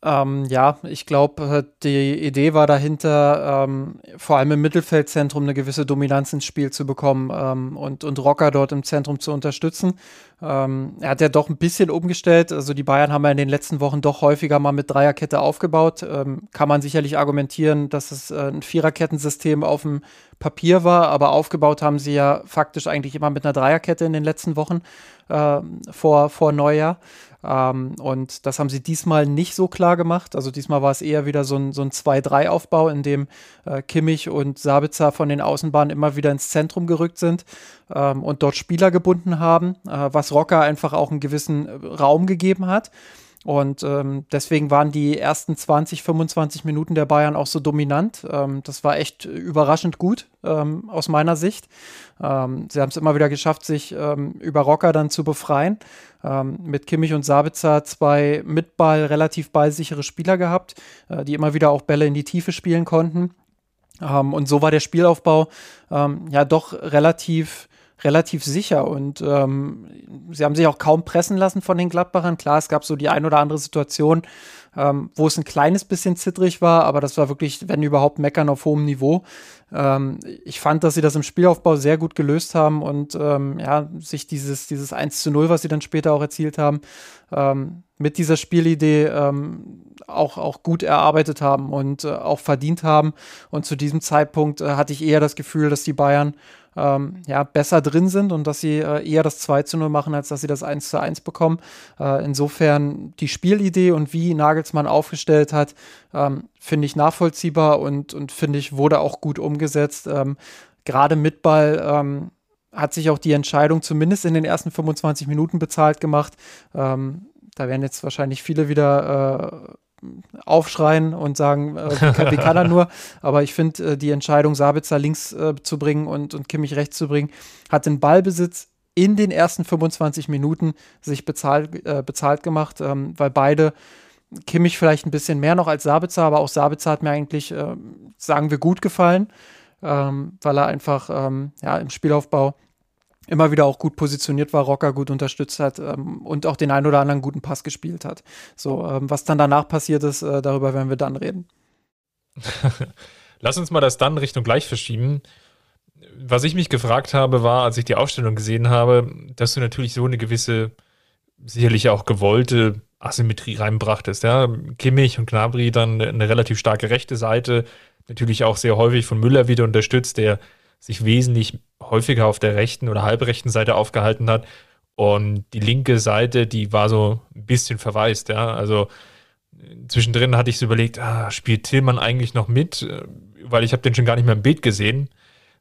Ähm, ja, ich glaube, äh, die Idee war dahinter, ähm, vor allem im Mittelfeldzentrum eine gewisse Dominanz ins Spiel zu bekommen ähm, und, und Rocker dort im Zentrum zu unterstützen. Ähm, er hat ja doch ein bisschen umgestellt. Also die Bayern haben ja in den letzten Wochen doch häufiger mal mit Dreierkette aufgebaut. Ähm, kann man sicherlich argumentieren, dass es äh, ein Viererkettensystem auf dem Papier war, aber aufgebaut haben sie ja faktisch eigentlich immer mit einer Dreierkette in den letzten Wochen äh, vor, vor Neujahr. Ähm, und das haben sie diesmal nicht so klar gemacht. Also diesmal war es eher wieder so ein, so ein 2-3-Aufbau, in dem äh, Kimmich und Sabitzer von den Außenbahnen immer wieder ins Zentrum gerückt sind ähm, und dort Spieler gebunden haben, äh, was Rocker einfach auch einen gewissen Raum gegeben hat. Und ähm, deswegen waren die ersten 20, 25 Minuten der Bayern auch so dominant. Ähm, das war echt überraschend gut ähm, aus meiner Sicht. Ähm, sie haben es immer wieder geschafft, sich ähm, über Rocker dann zu befreien. Ähm, mit Kimmich und Sabitzer zwei mit Ball relativ ballsichere Spieler gehabt, äh, die immer wieder auch Bälle in die Tiefe spielen konnten. und so war der Spielaufbau ja doch relativ relativ sicher und ähm, sie haben sich auch kaum pressen lassen von den Gladbachern. Klar, es gab so die ein oder andere Situation, ähm, wo es ein kleines bisschen zittrig war, aber das war wirklich, wenn überhaupt, meckern auf hohem Niveau. Ähm, ich fand, dass sie das im Spielaufbau sehr gut gelöst haben und ähm, ja, sich dieses, dieses 1 zu 0, was sie dann später auch erzielt haben, ähm, mit dieser Spielidee ähm, auch, auch gut erarbeitet haben und äh, auch verdient haben. Und zu diesem Zeitpunkt äh, hatte ich eher das Gefühl, dass die Bayern ähm, ja, besser drin sind und dass sie äh, eher das 2 zu 0 machen, als dass sie das 1 zu 1 bekommen. Äh, insofern die Spielidee und wie Nagelsmann aufgestellt hat, ähm, finde ich nachvollziehbar und, und finde ich wurde auch gut umgesetzt. Ähm, Gerade mit Ball ähm, hat sich auch die Entscheidung zumindest in den ersten 25 Minuten bezahlt gemacht. Ähm, da werden jetzt wahrscheinlich viele wieder äh, aufschreien und sagen, äh, [LAUGHS] wie, kann, wie, kann, er nur? Aber ich finde, äh, die Entscheidung, Sabitzer links äh, zu bringen und, und Kimmich rechts zu bringen, hat den Ballbesitz in den ersten 25 Minuten sich bezahlt, äh, bezahlt gemacht, ähm, weil beide Kimmich vielleicht ein bisschen mehr noch als Sabitzer, aber auch Sabitzer hat mir eigentlich, äh, sagen wir, gut gefallen, ähm, weil er einfach ähm, ja, im Spielaufbau immer wieder auch gut positioniert war, Rocker gut unterstützt hat ähm, und auch den einen oder anderen guten Pass gespielt hat. So, ähm, was dann danach passiert ist, äh, darüber werden wir dann reden. [LAUGHS] Lass uns mal das dann Richtung gleich verschieben. Was ich mich gefragt habe, war, als ich die Aufstellung gesehen habe, dass du natürlich so eine gewisse, sicherlich auch gewollte Asymmetrie reinbrachtest. Ja? Kimmich und Gnabry dann eine relativ starke rechte Seite, natürlich auch sehr häufig von Müller wieder unterstützt, der sich wesentlich häufiger auf der rechten oder halbrechten Seite aufgehalten hat. Und die linke Seite, die war so ein bisschen verwaist, ja. Also zwischendrin hatte ich so überlegt, ah, spielt Tillmann eigentlich noch mit? Weil ich habe den schon gar nicht mehr im Bild gesehen.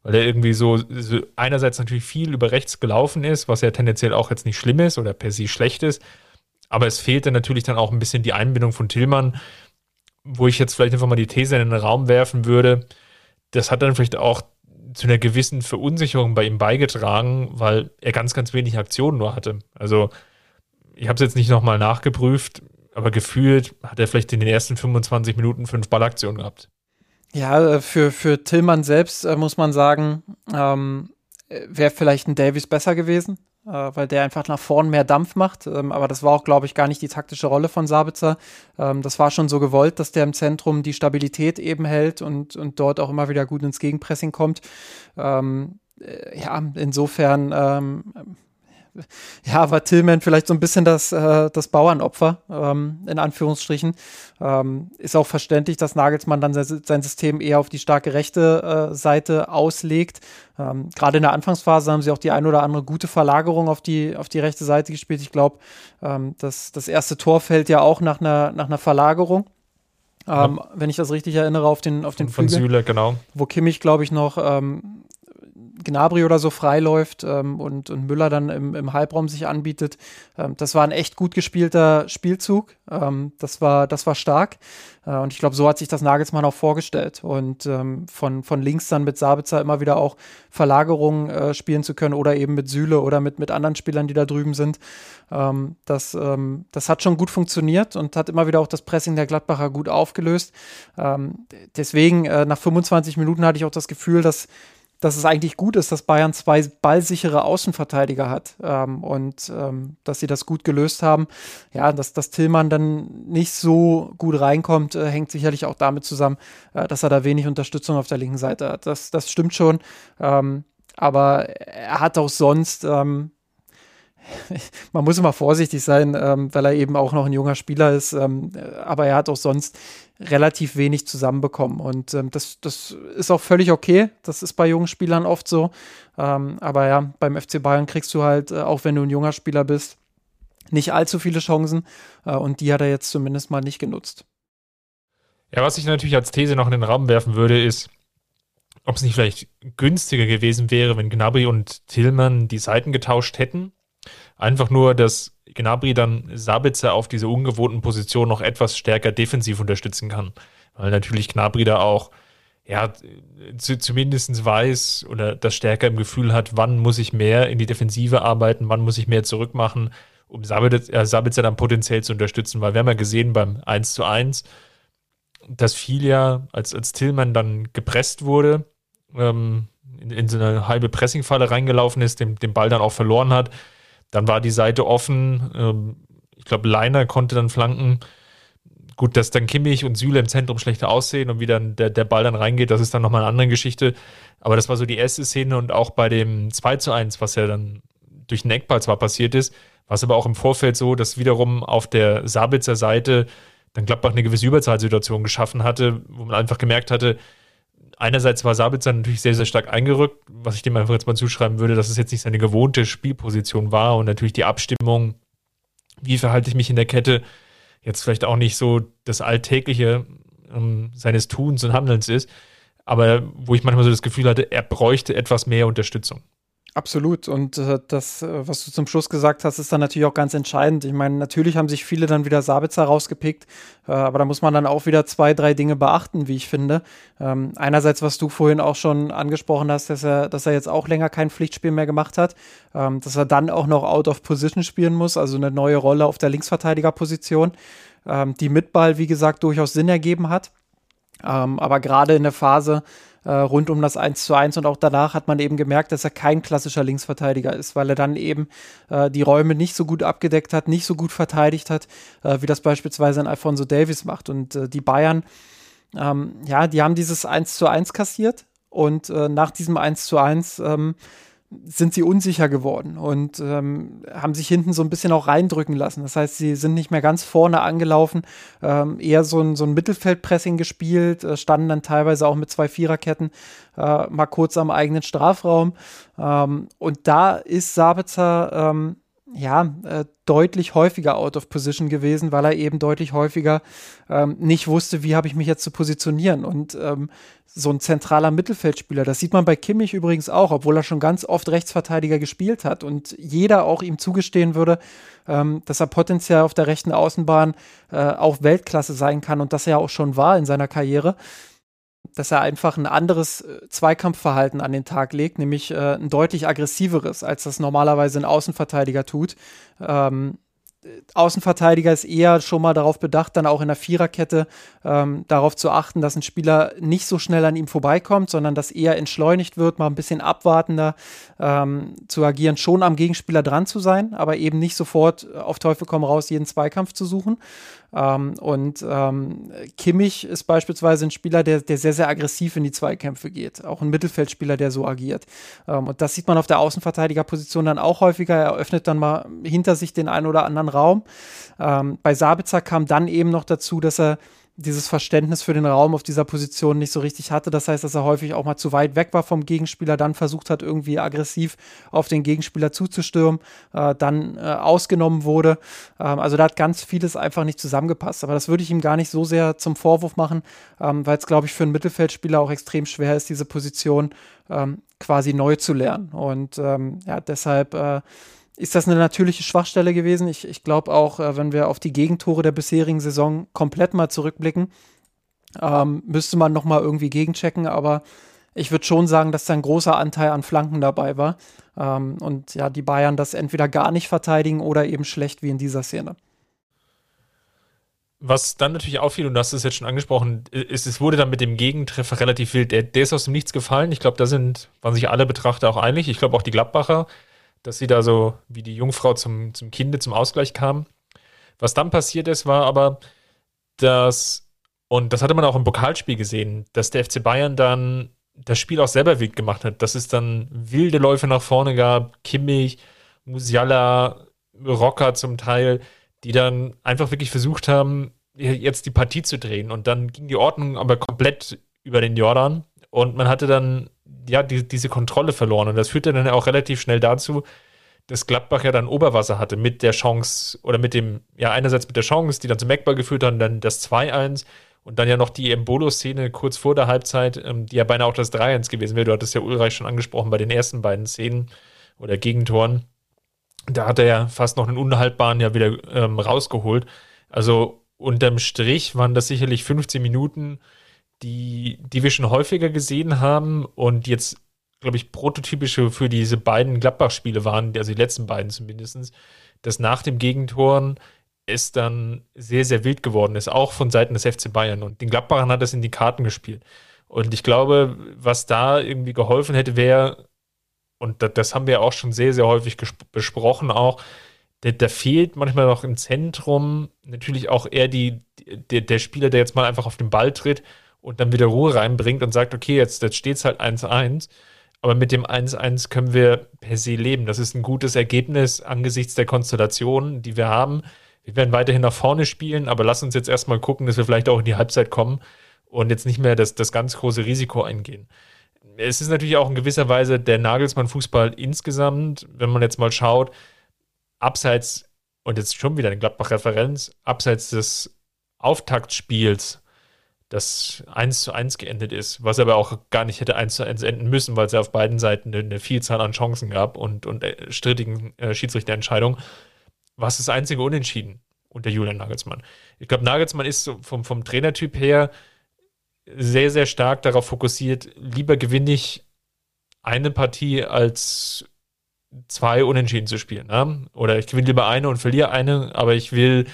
Weil er irgendwie so, so, einerseits natürlich viel über rechts gelaufen ist, was ja tendenziell auch jetzt nicht schlimm ist oder per se schlecht ist. Aber es fehlte natürlich dann auch ein bisschen die Einbindung von Tillmann, wo ich jetzt vielleicht einfach mal die These in den Raum werfen würde. Das hat dann vielleicht auch zu einer gewissen Verunsicherung bei ihm beigetragen, weil er ganz, ganz wenig Aktionen nur hatte. Also ich habe es jetzt nicht nochmal nachgeprüft, aber gefühlt hat er vielleicht in den ersten 25 Minuten fünf Ballaktionen gehabt. Ja, äh, für, für Tillmann selbst äh, muss man sagen, ähm, wäre vielleicht ein Davies besser gewesen äh, weil der einfach nach vorn mehr Dampf macht. Ähm, aber das war auch, glaube ich, gar nicht die taktische Rolle von Sabitzer. Ähm, das war schon so gewollt, dass der im Zentrum die Stabilität eben hält und, und dort auch immer wieder gut ins Gegenpressing kommt. Ähm, äh, ja, insofern ja, war Tillman vielleicht so ein bisschen das, äh, das Bauernopfer, ähm, in Anführungsstrichen. Ähm, ist auch verständlich, dass Nagelsmann dann sein System eher auf die starke rechte äh, Seite auslegt. Ähm, Gerade in der Anfangsphase haben sie auch die ein oder andere gute Verlagerung auf die, auf die rechte Seite gespielt. Ich glaube, ähm, das, das erste Tor fällt ja auch nach einer, nach einer Verlagerung. Ähm, ja. Wenn ich das richtig erinnere, auf den, auf den Von Süle, genau. Wo Kimmich, glaube ich, noch ähm, Gnabry oder so freiläuft ähm, und, und Müller dann im, im Halbraum sich anbietet. Ähm, das war ein echt gut gespielter Spielzug. Ähm, das, war, das war stark. Äh, und ich glaube, so hat sich das Nagelsmann auch vorgestellt. Und ähm, von, von links dann mit Sabitzer immer wieder auch Verlagerungen äh, spielen zu können oder eben mit Süle oder mit, mit anderen Spielern, die da drüben sind. Ähm, das, ähm, das hat schon gut funktioniert und hat immer wieder auch das Pressing der Gladbacher gut aufgelöst. Ähm, deswegen, äh, nach 25 Minuten hatte ich auch das Gefühl, dass dass es eigentlich gut ist, dass Bayern zwei ballsichere Außenverteidiger hat ähm, und ähm, dass sie das gut gelöst haben. Ja, dass, dass Tillmann dann nicht so gut reinkommt, äh, hängt sicherlich auch damit zusammen, äh, dass er da wenig Unterstützung auf der linken Seite hat. Das, das stimmt schon. Ähm, aber er hat auch sonst ähm, [LAUGHS] man muss immer vorsichtig sein, ähm, weil er eben auch noch ein junger Spieler ist. Ähm, aber er hat auch sonst relativ wenig zusammenbekommen. Und ähm, das, das ist auch völlig okay. Das ist bei jungen Spielern oft so. Ähm, aber ja, beim FC Bayern kriegst du halt, äh, auch wenn du ein junger Spieler bist, nicht allzu viele Chancen. Äh, und die hat er jetzt zumindest mal nicht genutzt. Ja, was ich natürlich als These noch in den Raum werfen würde, ist, ob es nicht vielleicht günstiger gewesen wäre, wenn Gnabry und Tillmann die Seiten getauscht hätten Einfach nur, dass Gnabry dann Sabitzer auf diese ungewohnten Position noch etwas stärker defensiv unterstützen kann. Weil natürlich Gnabry da auch ja, zumindest weiß oder das stärker im Gefühl hat, wann muss ich mehr in die Defensive arbeiten, wann muss ich mehr zurückmachen, um Sabitzer, äh, Sabitzer dann potenziell zu unterstützen. Weil wir haben ja gesehen beim 1 zu 1, dass viel ja, als, als Tillmann dann gepresst wurde, ähm, in, in, so eine halbe Pressingfalle reingelaufen ist, den, den Ball dann auch verloren hat, dann war die Seite offen. Ähm, ich glaube, Leiner konnte dann flanken. Gut, dass dann Kimmich und Süle im Zentrum schlechter aussehen und wie dann der, der Ball dann reingeht, das ist dann nochmal eine andere Geschichte. Aber das war so die erste Szene und auch bei dem 2 zu 1, was ja dann durch den Eckball zwar passiert ist, war es aber auch im Vorfeld so, dass wiederum auf der Sabitzer Seite dann Gladbach eine gewisse Überzahlsituation geschaffen hatte, wo man einfach gemerkt hatte, einerseits war Sabitzer natürlich sehr, sehr stark eingerückt, was ich dem einfach jetzt mal zuschreiben würde, dass es jetzt nicht seine gewohnte Spielposition war und natürlich die Abstimmung, wie verhalte ich mich in der Kette, jetzt vielleicht auch nicht so das Alltägliche ähm, seines Tuns und Handelns ist, aber wo ich manchmal so das Gefühl hatte, er bräuchte etwas mehr Unterstützung. Absolut. Und äh, das, äh, was du zum Schluss gesagt hast, ist dann natürlich auch ganz entscheidend. Ich meine, natürlich haben sich viele dann wieder Sabitzer rausgepickt, äh, aber da muss man dann auch wieder zwei, drei Dinge beachten, wie ich finde. Ähm, einerseits, was du vorhin auch schon angesprochen hast, dass er, dass er jetzt auch länger kein Pflichtspiel mehr gemacht hat, ähm, dass er dann auch noch out of position spielen muss, also eine neue Rolle auf der Linksverteidigerposition, ähm, die mit Ball, wie gesagt, durchaus Sinn ergeben hat. Ähm, aber gerade in der Phase, äh, rund um das 1 zu 1 und auch danach hat man eben gemerkt, dass er kein klassischer Linksverteidiger ist, weil er dann eben äh, die Räume nicht so gut abgedeckt hat, nicht so gut verteidigt hat, äh, wie das beispielsweise ein Alfonso Davis macht. Und äh, die Bayern, ähm, ja, die haben dieses 1 zu 1 kassiert und äh, nach diesem 1 zu 1 ähm, sind sie unsicher geworden und ähm, haben sich hinten so ein bisschen auch reindrücken lassen. Das heißt, sie sind nicht mehr ganz vorne angelaufen, ähm, eher so ein, so ein Mittelfeldpressing gespielt, äh, standen dann teilweise auch mit zwei Viererketten äh, mal kurz am eigenen Strafraum. Ähm, und da ist Sabitzer ähm, ja, äh, deutlich häufiger out of position gewesen, weil er eben deutlich häufiger ähm, nicht wusste, wie habe ich mich jetzt zu positionieren. Und ähm, so ein zentraler Mittelfeldspieler, das sieht man bei Kimmich übrigens auch, obwohl er schon ganz oft Rechtsverteidiger gespielt hat und jeder auch ihm zugestehen würde, ähm, dass er potenziell auf der rechten Außenbahn äh, auch Weltklasse sein kann und das er ja auch schon war in seiner Karriere dass er einfach ein anderes äh, Zweikampfverhalten an den Tag legt, nämlich äh, ein deutlich aggressiveres, als das normalerweise ein Außenverteidiger tut. Ähm, Außenverteidiger ist eher schon mal darauf bedacht, dann auch in der Viererkette ähm, darauf zu achten, dass ein Spieler nicht so schnell an ihm vorbeikommt, sondern dass eher entschleunigt wird, mal ein bisschen abwartender ähm, zu agieren, schon am Gegenspieler dran zu sein, aber eben nicht sofort auf Teufel komm raus jeden Zweikampf zu suchen. Ähm, und ähm, Kimmich ist beispielsweise ein Spieler, der, der sehr, sehr aggressiv in die Zweikämpfe geht. Auch ein Mittelfeldspieler, der so agiert. Ähm, und das sieht man auf der Außenverteidigerposition dann auch häufiger. Er öffnet dann mal hinter sich den einen oder anderen Raum. Ähm, bei Sabitzer kam dann eben noch dazu, dass er dieses Verständnis für den Raum auf dieser Position nicht so richtig hatte. Das heißt, dass er häufig auch mal zu weit weg war vom Gegenspieler, dann versucht hat, irgendwie aggressiv auf den Gegenspieler zuzustürmen, äh, dann äh, ausgenommen wurde. Ähm, also da hat ganz vieles einfach nicht zusammengepasst. Aber das würde ich ihm gar nicht so sehr zum Vorwurf machen, ähm, weil es, glaube ich, für einen Mittelfeldspieler auch extrem schwer ist, diese Position ähm, quasi neu zu lernen. Und ähm, ja, deshalb äh, ist das eine natürliche Schwachstelle gewesen. Ich, ich glaube auch, äh, wenn wir auf die Gegentore der bisherigen Saison komplett mal zurückblicken, ähm, müsste man nochmal irgendwie gegenchecken, aber ich würde schon sagen, dass da ein großer Anteil an Flanken dabei war. Ähm, und ja, die Bayern das entweder gar nicht verteidigen oder eben schlecht wie in dieser Szene. Was dann natürlich auffiel, und du hast es jetzt schon angesprochen, ist, es wurde dann mit dem Gegentreffer relativ wild. Der, der ist aus dem Nichts gefallen. Ich glaube, da sind, waren sich alle Betrachter auch einig. Ich glaube auch die Gladbacher, dass sie da so wie die Jungfrau zum, zum Kinde zum Ausgleich kamen. Was dann passiert ist, war aber, dass, und das hatte man auch im Pokalspiel gesehen, dass der FC Bayern dann das Spiel auch selber wild gemacht hat. Dass es dann wilde Läufe nach vorne gab, Kimmich, Musiala, Rocker zum Teil, die dann einfach wirklich versucht haben, jetzt die Partie zu drehen. Und dann ging die Ordnung aber komplett über den Jordan. Und man hatte dann ja die, diese Kontrolle verloren. Und das führte dann auch relativ schnell dazu, dass Gladbach ja dann Oberwasser hatte mit der Chance oder mit dem, ja, einerseits mit der Chance, die dann zum Eckball geführt hat, und dann das 2-1 und dann ja noch die Embolo-Szene kurz vor der Halbzeit, ähm, die ja beinahe auch das 3-1 gewesen wäre. Du hattest ja Ulreich schon angesprochen bei den ersten beiden Szenen oder Gegentoren. Da hat er ja fast noch einen unhaltbaren ja wieder ähm, rausgeholt. Also unterm Strich waren das sicherlich 15 Minuten, die, die wir schon häufiger gesehen haben und jetzt, glaube ich, prototypische für diese beiden Gladbach-Spiele waren, also die letzten beiden zumindest, dass nach dem Gegentoren es dann sehr, sehr wild geworden ist, auch von Seiten des FC Bayern. Und den Gladbachern hat es in die Karten gespielt. Und ich glaube, was da irgendwie geholfen hätte, wäre, und das, das haben wir auch schon sehr, sehr häufig besprochen, auch, da, da, fehlt manchmal noch im Zentrum natürlich auch eher die, der, der Spieler, der jetzt mal einfach auf den Ball tritt und dann wieder Ruhe reinbringt und sagt, okay, jetzt, jetzt steht es halt 1-1. Aber mit dem 1-1 können wir per se leben. Das ist ein gutes Ergebnis angesichts der Konstellation, die wir haben wir werden weiterhin nach vorne spielen, aber lass uns jetzt erstmal gucken, dass wir vielleicht auch in die Halbzeit kommen und jetzt nicht mehr das, das ganz große Risiko eingehen. Es ist natürlich auch in gewisser Weise der Nagelsmann-Fußball insgesamt, wenn man jetzt mal schaut, abseits, und jetzt schon wieder eine Gladbach-Referenz, abseits des Auftaktspiels, das 1 zu 1 geendet ist, was aber auch gar nicht hätte 1 zu 1 enden müssen, weil es ja auf beiden Seiten eine, eine Vielzahl an Chancen gab und, und äh, strittigen äh, Schiedsrichterentscheidungen war es das einzige Unentschieden unter Julian Nagelsmann. Ich glaube, Nagelsmann ist so vom, vom Trainertyp her sehr, sehr stark darauf fokussiert, lieber gewinne ich eine Partie als zwei Unentschieden zu spielen. Ne? Oder ich gewinne lieber eine und verliere eine, aber ich will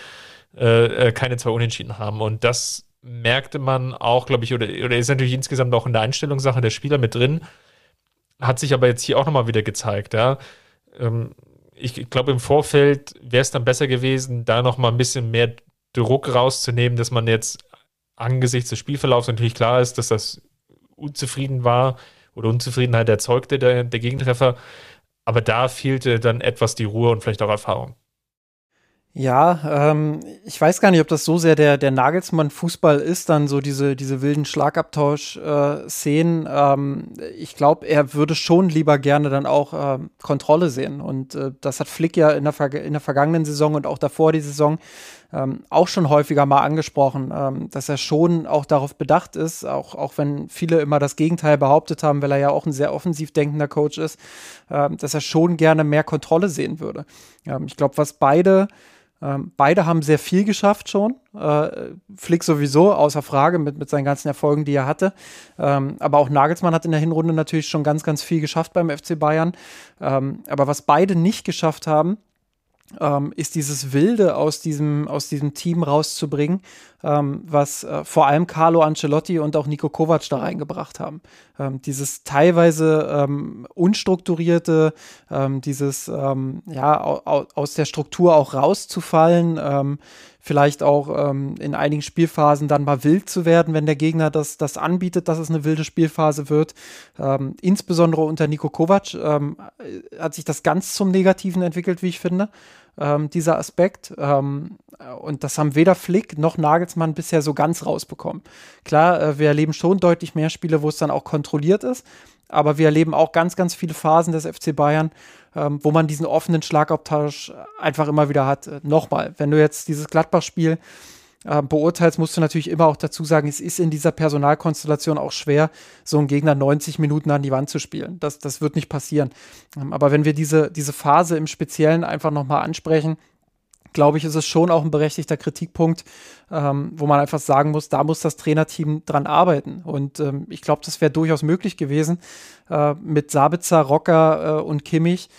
äh, äh keine zwei Unentschieden haben. Und das merkte man auch, glaube ich, oder, oder ist natürlich insgesamt auch in der Einstellungssache der Spieler mit drin. Hat sich aber jetzt hier auch nochmal wieder gezeigt. Ja? Ähm, ich glaube, im Vorfeld wäre es dann besser gewesen, da noch mal ein bisschen mehr Druck rauszunehmen, dass man jetzt angesichts des Spielverlaufs natürlich klar ist, dass das unzufrieden war oder Unzufriedenheit erzeugte, der, der Gegentreffer. Aber da fehlte dann etwas die Ruhe und vielleicht auch Erfahrung. Ja, ähm, ich weiß gar nicht, ob das so sehr der, der Nagelsmann-Fußball ist, dann so diese, diese wilden Schlagabtausch-Szenen. Äh, ähm, ich glaube, er würde schon lieber gerne dann auch äh, Kontrolle sehen. Und äh, das hat Flick ja in der, in der vergangenen Saison und auch davor die Saison ähm, auch schon häufiger mal angesprochen, ähm, dass er schon auch darauf bedacht ist, auch, auch wenn viele immer das Gegenteil behauptet haben, weil er ja auch ein sehr offensiv denkender Coach ist, ähm, dass er schon gerne mehr Kontrolle sehen würde. Ähm, ich glaube, was beide ähm, beide haben sehr viel geschafft schon. Äh, Flick sowieso, außer Frage, mit, mit seinen ganzen Erfolgen, die er hatte. Ähm, aber auch Nagelsmann hat in der Hinrunde natürlich schon ganz, ganz viel geschafft beim FC Bayern. Ähm, aber was beide nicht geschafft haben, ähm, ist dieses Wilde aus diesem, aus diesem Team rauszubringen, ähm, was äh, vor allem Carlo Ancelotti und auch Nico Kovac da reingebracht haben. Ähm, dieses teilweise ähm, unstrukturierte, ähm, dieses ähm, ja au, aus der Struktur auch rauszufallen, vielleicht auch in einigen Spielphasen dann mal wild zu werden, wenn der Gegner das, das anbietet, dass es eine wilde Spielphase wird. insbesondere unter Nico Kovac hat sich das ganz zum Negativen entwickelt, wie ich finde ähm, dieser Aspekt. Ähm, und das haben weder Flick noch Nagelsmann bisher so ganz rausbekommen. Klar, äh, wir erleben schon deutlich mehr Spiele, wo es dann auch kontrolliert ist. Aber wir erleben auch ganz, ganz viele Phasen des FC Bayern, ähm, wo man diesen offenen Schlagabtausch einfach immer wieder hat. Äh, nochmal, wenn du jetzt dieses Gladbach-Spiel äh, beurteilst, musst du natürlich immer auch dazu sagen, es ist in dieser Personalkonstellation auch schwer, so einen Gegner 90 Minuten an die Wand zu spielen. Das, das wird nicht passieren. Ähm, aber wenn wir diese, diese Phase im Speziellen einfach nochmal ansprechen, glaube ich, ist es schon auch ein berechtigter Kritikpunkt, ähm, wo man einfach sagen muss, da muss das Trainerteam dran arbeiten. Und ähm, ich glaube, das wäre durchaus möglich gewesen, äh, mit Sabitzer, Rocker äh, und Kimmich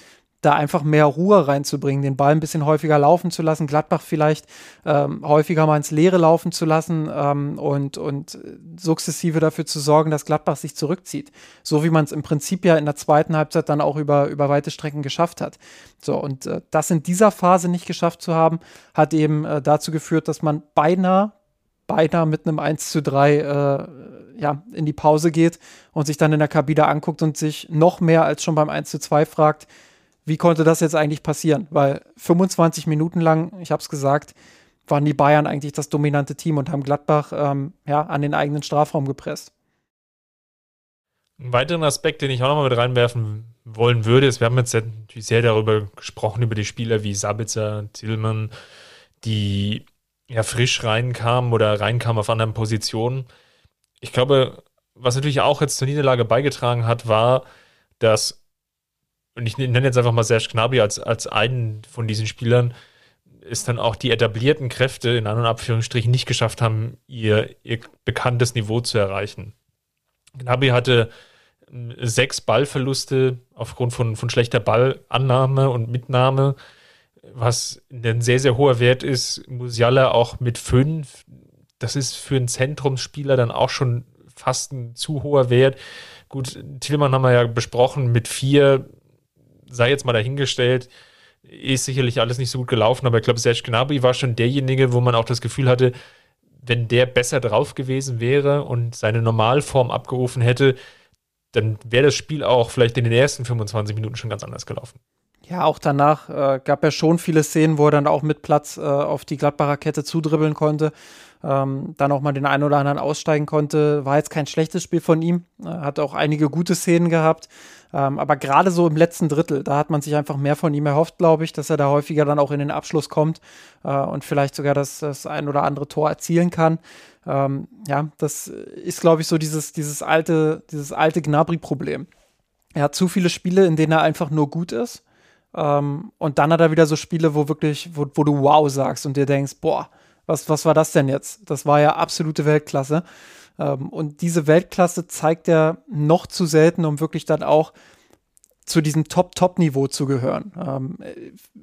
da einfach mehr Ruhe reinzubringen, den Ball ein bisschen häufiger laufen zu lassen, Gladbach vielleicht ähm, häufiger mal ins Leere laufen zu lassen ähm, und, und sukzessive dafür zu sorgen, dass Gladbach sich zurückzieht. So wie man es im Prinzip ja in der zweiten Halbzeit dann auch über, über weite Strecken geschafft hat. So, und äh, das in dieser Phase nicht geschafft zu haben, hat eben äh, dazu geführt, dass man beinahe, beinahe mit einem 1 zu 3 äh, ja, in die Pause geht und sich dann in der Kabine anguckt und sich noch mehr als schon beim 1 zu 2 fragt, wie konnte das jetzt eigentlich passieren? Weil 25 Minuten lang, ich habe es gesagt, waren die Bayern eigentlich das dominante Team und haben Gladbach ähm, ja, an den eigenen Strafraum gepresst. Ein weiteren Aspekt, den ich auch nochmal mit reinwerfen wollen würde, ist, wir haben jetzt natürlich sehr darüber gesprochen, über die Spieler wie Sabitzer, Tillmann, die ja frisch reinkamen oder reinkamen auf anderen Positionen. Ich glaube, was natürlich auch jetzt zur Niederlage beigetragen hat, war, dass und ich nenne jetzt einfach mal Serge Gnabry als, als einen von diesen Spielern, ist dann auch die etablierten Kräfte in An- und Abführungsstrichen nicht geschafft haben, ihr, ihr bekanntes Niveau zu erreichen. Gnabry hatte ähm, sechs Ballverluste aufgrund von, von schlechter Ballannahme und Mitnahme, was ein sehr, sehr hoher Wert ist. Musiala auch mit fünf. Das ist für einen Zentrumsspieler dann auch schon fast ein zu hoher Wert. Gut, Tillmann haben wir ja besprochen, mit vier sei jetzt mal dahingestellt, ist sicherlich alles nicht so gut gelaufen, aber ich glaube, Serge Gnabry war schon derjenige, wo man auch das Gefühl hatte, wenn der besser drauf gewesen wäre und seine Normalform abgerufen hätte, dann wäre das Spiel auch vielleicht in den ersten 25 Minuten schon ganz anders gelaufen. Ja, auch danach äh, gab er schon viele Szenen, wo er dann auch mit Platz äh, auf die Gladbacher Kette zudribbeln konnte, ähm, dann auch mal den einen oder anderen aussteigen konnte. War jetzt kein schlechtes Spiel von ihm, äh, hat auch einige gute Szenen gehabt. Ähm, aber gerade so im letzten Drittel, da hat man sich einfach mehr von ihm erhofft, glaube ich, dass er da häufiger dann auch in den Abschluss kommt äh, und vielleicht sogar das, das ein oder andere Tor erzielen kann. Ähm, ja, das ist, glaube ich, so dieses, dieses alte, dieses alte Gnabry-Problem. Er hat zu viele Spiele, in denen er einfach nur gut ist. Ähm, und dann hat er wieder so Spiele, wo wirklich, wo, wo du wow sagst und dir denkst, boah, was, was war das denn jetzt? Das war ja absolute Weltklasse. Ähm, und diese Weltklasse zeigt er noch zu selten, um wirklich dann auch zu diesem Top-Top-Niveau zu gehören. Ähm,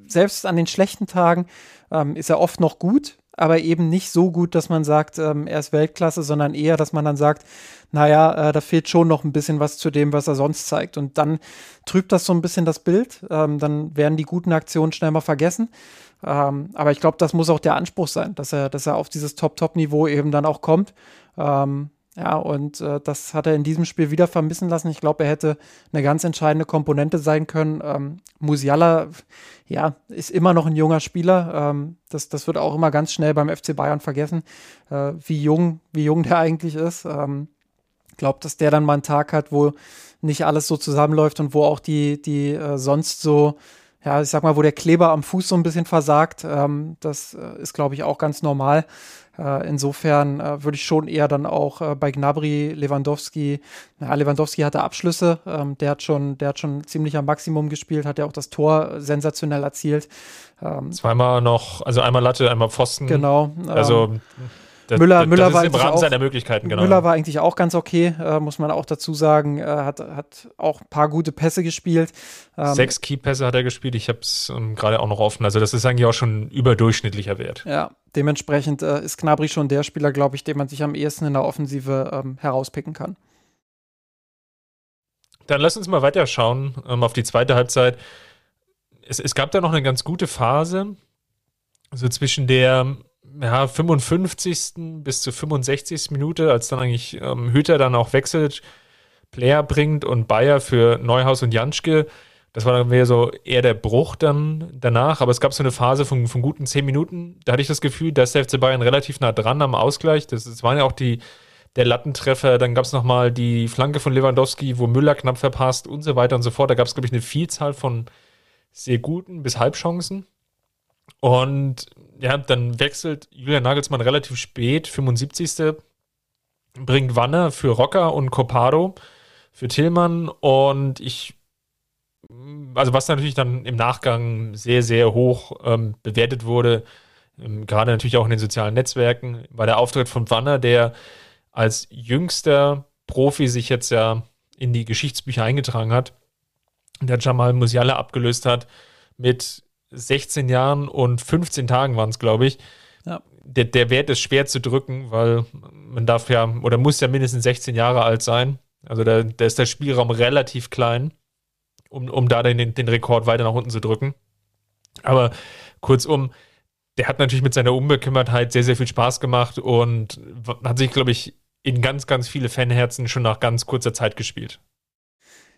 selbst an den schlechten Tagen ähm, ist er oft noch gut, aber eben nicht so gut, dass man sagt, ähm, er ist Weltklasse, sondern eher, dass man dann sagt, naja, äh, da fehlt schon noch ein bisschen was zu dem, was er sonst zeigt. Und dann trübt das so ein bisschen das Bild. Ähm, dann werden die guten Aktionen schnell mal vergessen. Ähm, aber ich glaube, das muss auch der Anspruch sein, dass er, dass er auf dieses Top-Top-Niveau eben dann auch kommt. Ähm, ja, und äh, das hat er in diesem Spiel wieder vermissen lassen. Ich glaube, er hätte eine ganz entscheidende Komponente sein können. Ähm, Musiala, ja, ist immer noch ein junger Spieler. Ähm, das, das wird auch immer ganz schnell beim FC Bayern vergessen, äh, wie jung, wie jung der eigentlich ist. Ähm, glaube, dass der dann mal einen Tag hat, wo nicht alles so zusammenläuft und wo auch die, die äh, sonst so ja, ich sag mal, wo der Kleber am Fuß so ein bisschen versagt. Ähm, das äh, ist, glaube ich, auch ganz normal. Äh, insofern äh, würde ich schon eher dann auch äh, bei Gnabry, Lewandowski, ja, Lewandowski hatte Abschlüsse, ähm, der hat schon, der hat schon ziemlich am Maximum gespielt, hat ja auch das Tor sensationell erzielt. Ähm, Zweimal noch, also einmal Latte, einmal Pfosten. Genau. Also ähm, das, Müller, Müller das war im Rahmen auch, seiner Möglichkeiten, genau. Müller war eigentlich auch ganz okay, äh, muss man auch dazu sagen. Äh, hat, hat auch ein paar gute Pässe gespielt. Ähm, Sechs Key-Pässe hat er gespielt. Ich habe es ähm, gerade auch noch offen. Also das ist eigentlich auch schon überdurchschnittlicher Wert. Ja, dementsprechend äh, ist Knabri schon der Spieler, glaube ich, den man sich am ehesten in der Offensive ähm, herauspicken kann. Dann lass uns mal weiterschauen ähm, auf die zweite Halbzeit. Es, es gab da noch eine ganz gute Phase, so zwischen der ja, 55. bis zur 65. Minute, als dann eigentlich ähm, Hüter dann auch wechselt, Player bringt und Bayer für Neuhaus und Janschke. Das war dann mehr so eher der Bruch dann danach, aber es gab so eine Phase von, von guten 10 Minuten. Da hatte ich das Gefühl, dass der FC Bayern relativ nah dran am Ausgleich. Das, das waren ja auch die, der Lattentreffer. Dann gab es nochmal die Flanke von Lewandowski, wo Müller knapp verpasst und so weiter und so fort. Da gab es, glaube ich, eine Vielzahl von sehr guten bis Halbchancen. Und ja, dann wechselt Julian Nagelsmann relativ spät, 75. Bringt Wanne für Rocker und Copado für Tillmann und ich, also was natürlich dann im Nachgang sehr, sehr hoch ähm, bewertet wurde, ähm, gerade natürlich auch in den sozialen Netzwerken, war der Auftritt von Wanner, der als jüngster Profi sich jetzt ja in die Geschichtsbücher eingetragen hat, der Jamal Musiala abgelöst hat mit 16 Jahren und 15 Tagen waren es, glaube ich. Ja. Der, der Wert ist schwer zu drücken, weil man darf ja oder muss ja mindestens 16 Jahre alt sein. Also da, da ist der Spielraum relativ klein, um, um da den, den Rekord weiter nach unten zu drücken. Aber kurzum, der hat natürlich mit seiner Unbekümmertheit sehr, sehr viel Spaß gemacht und hat sich, glaube ich, in ganz, ganz viele Fanherzen schon nach ganz kurzer Zeit gespielt.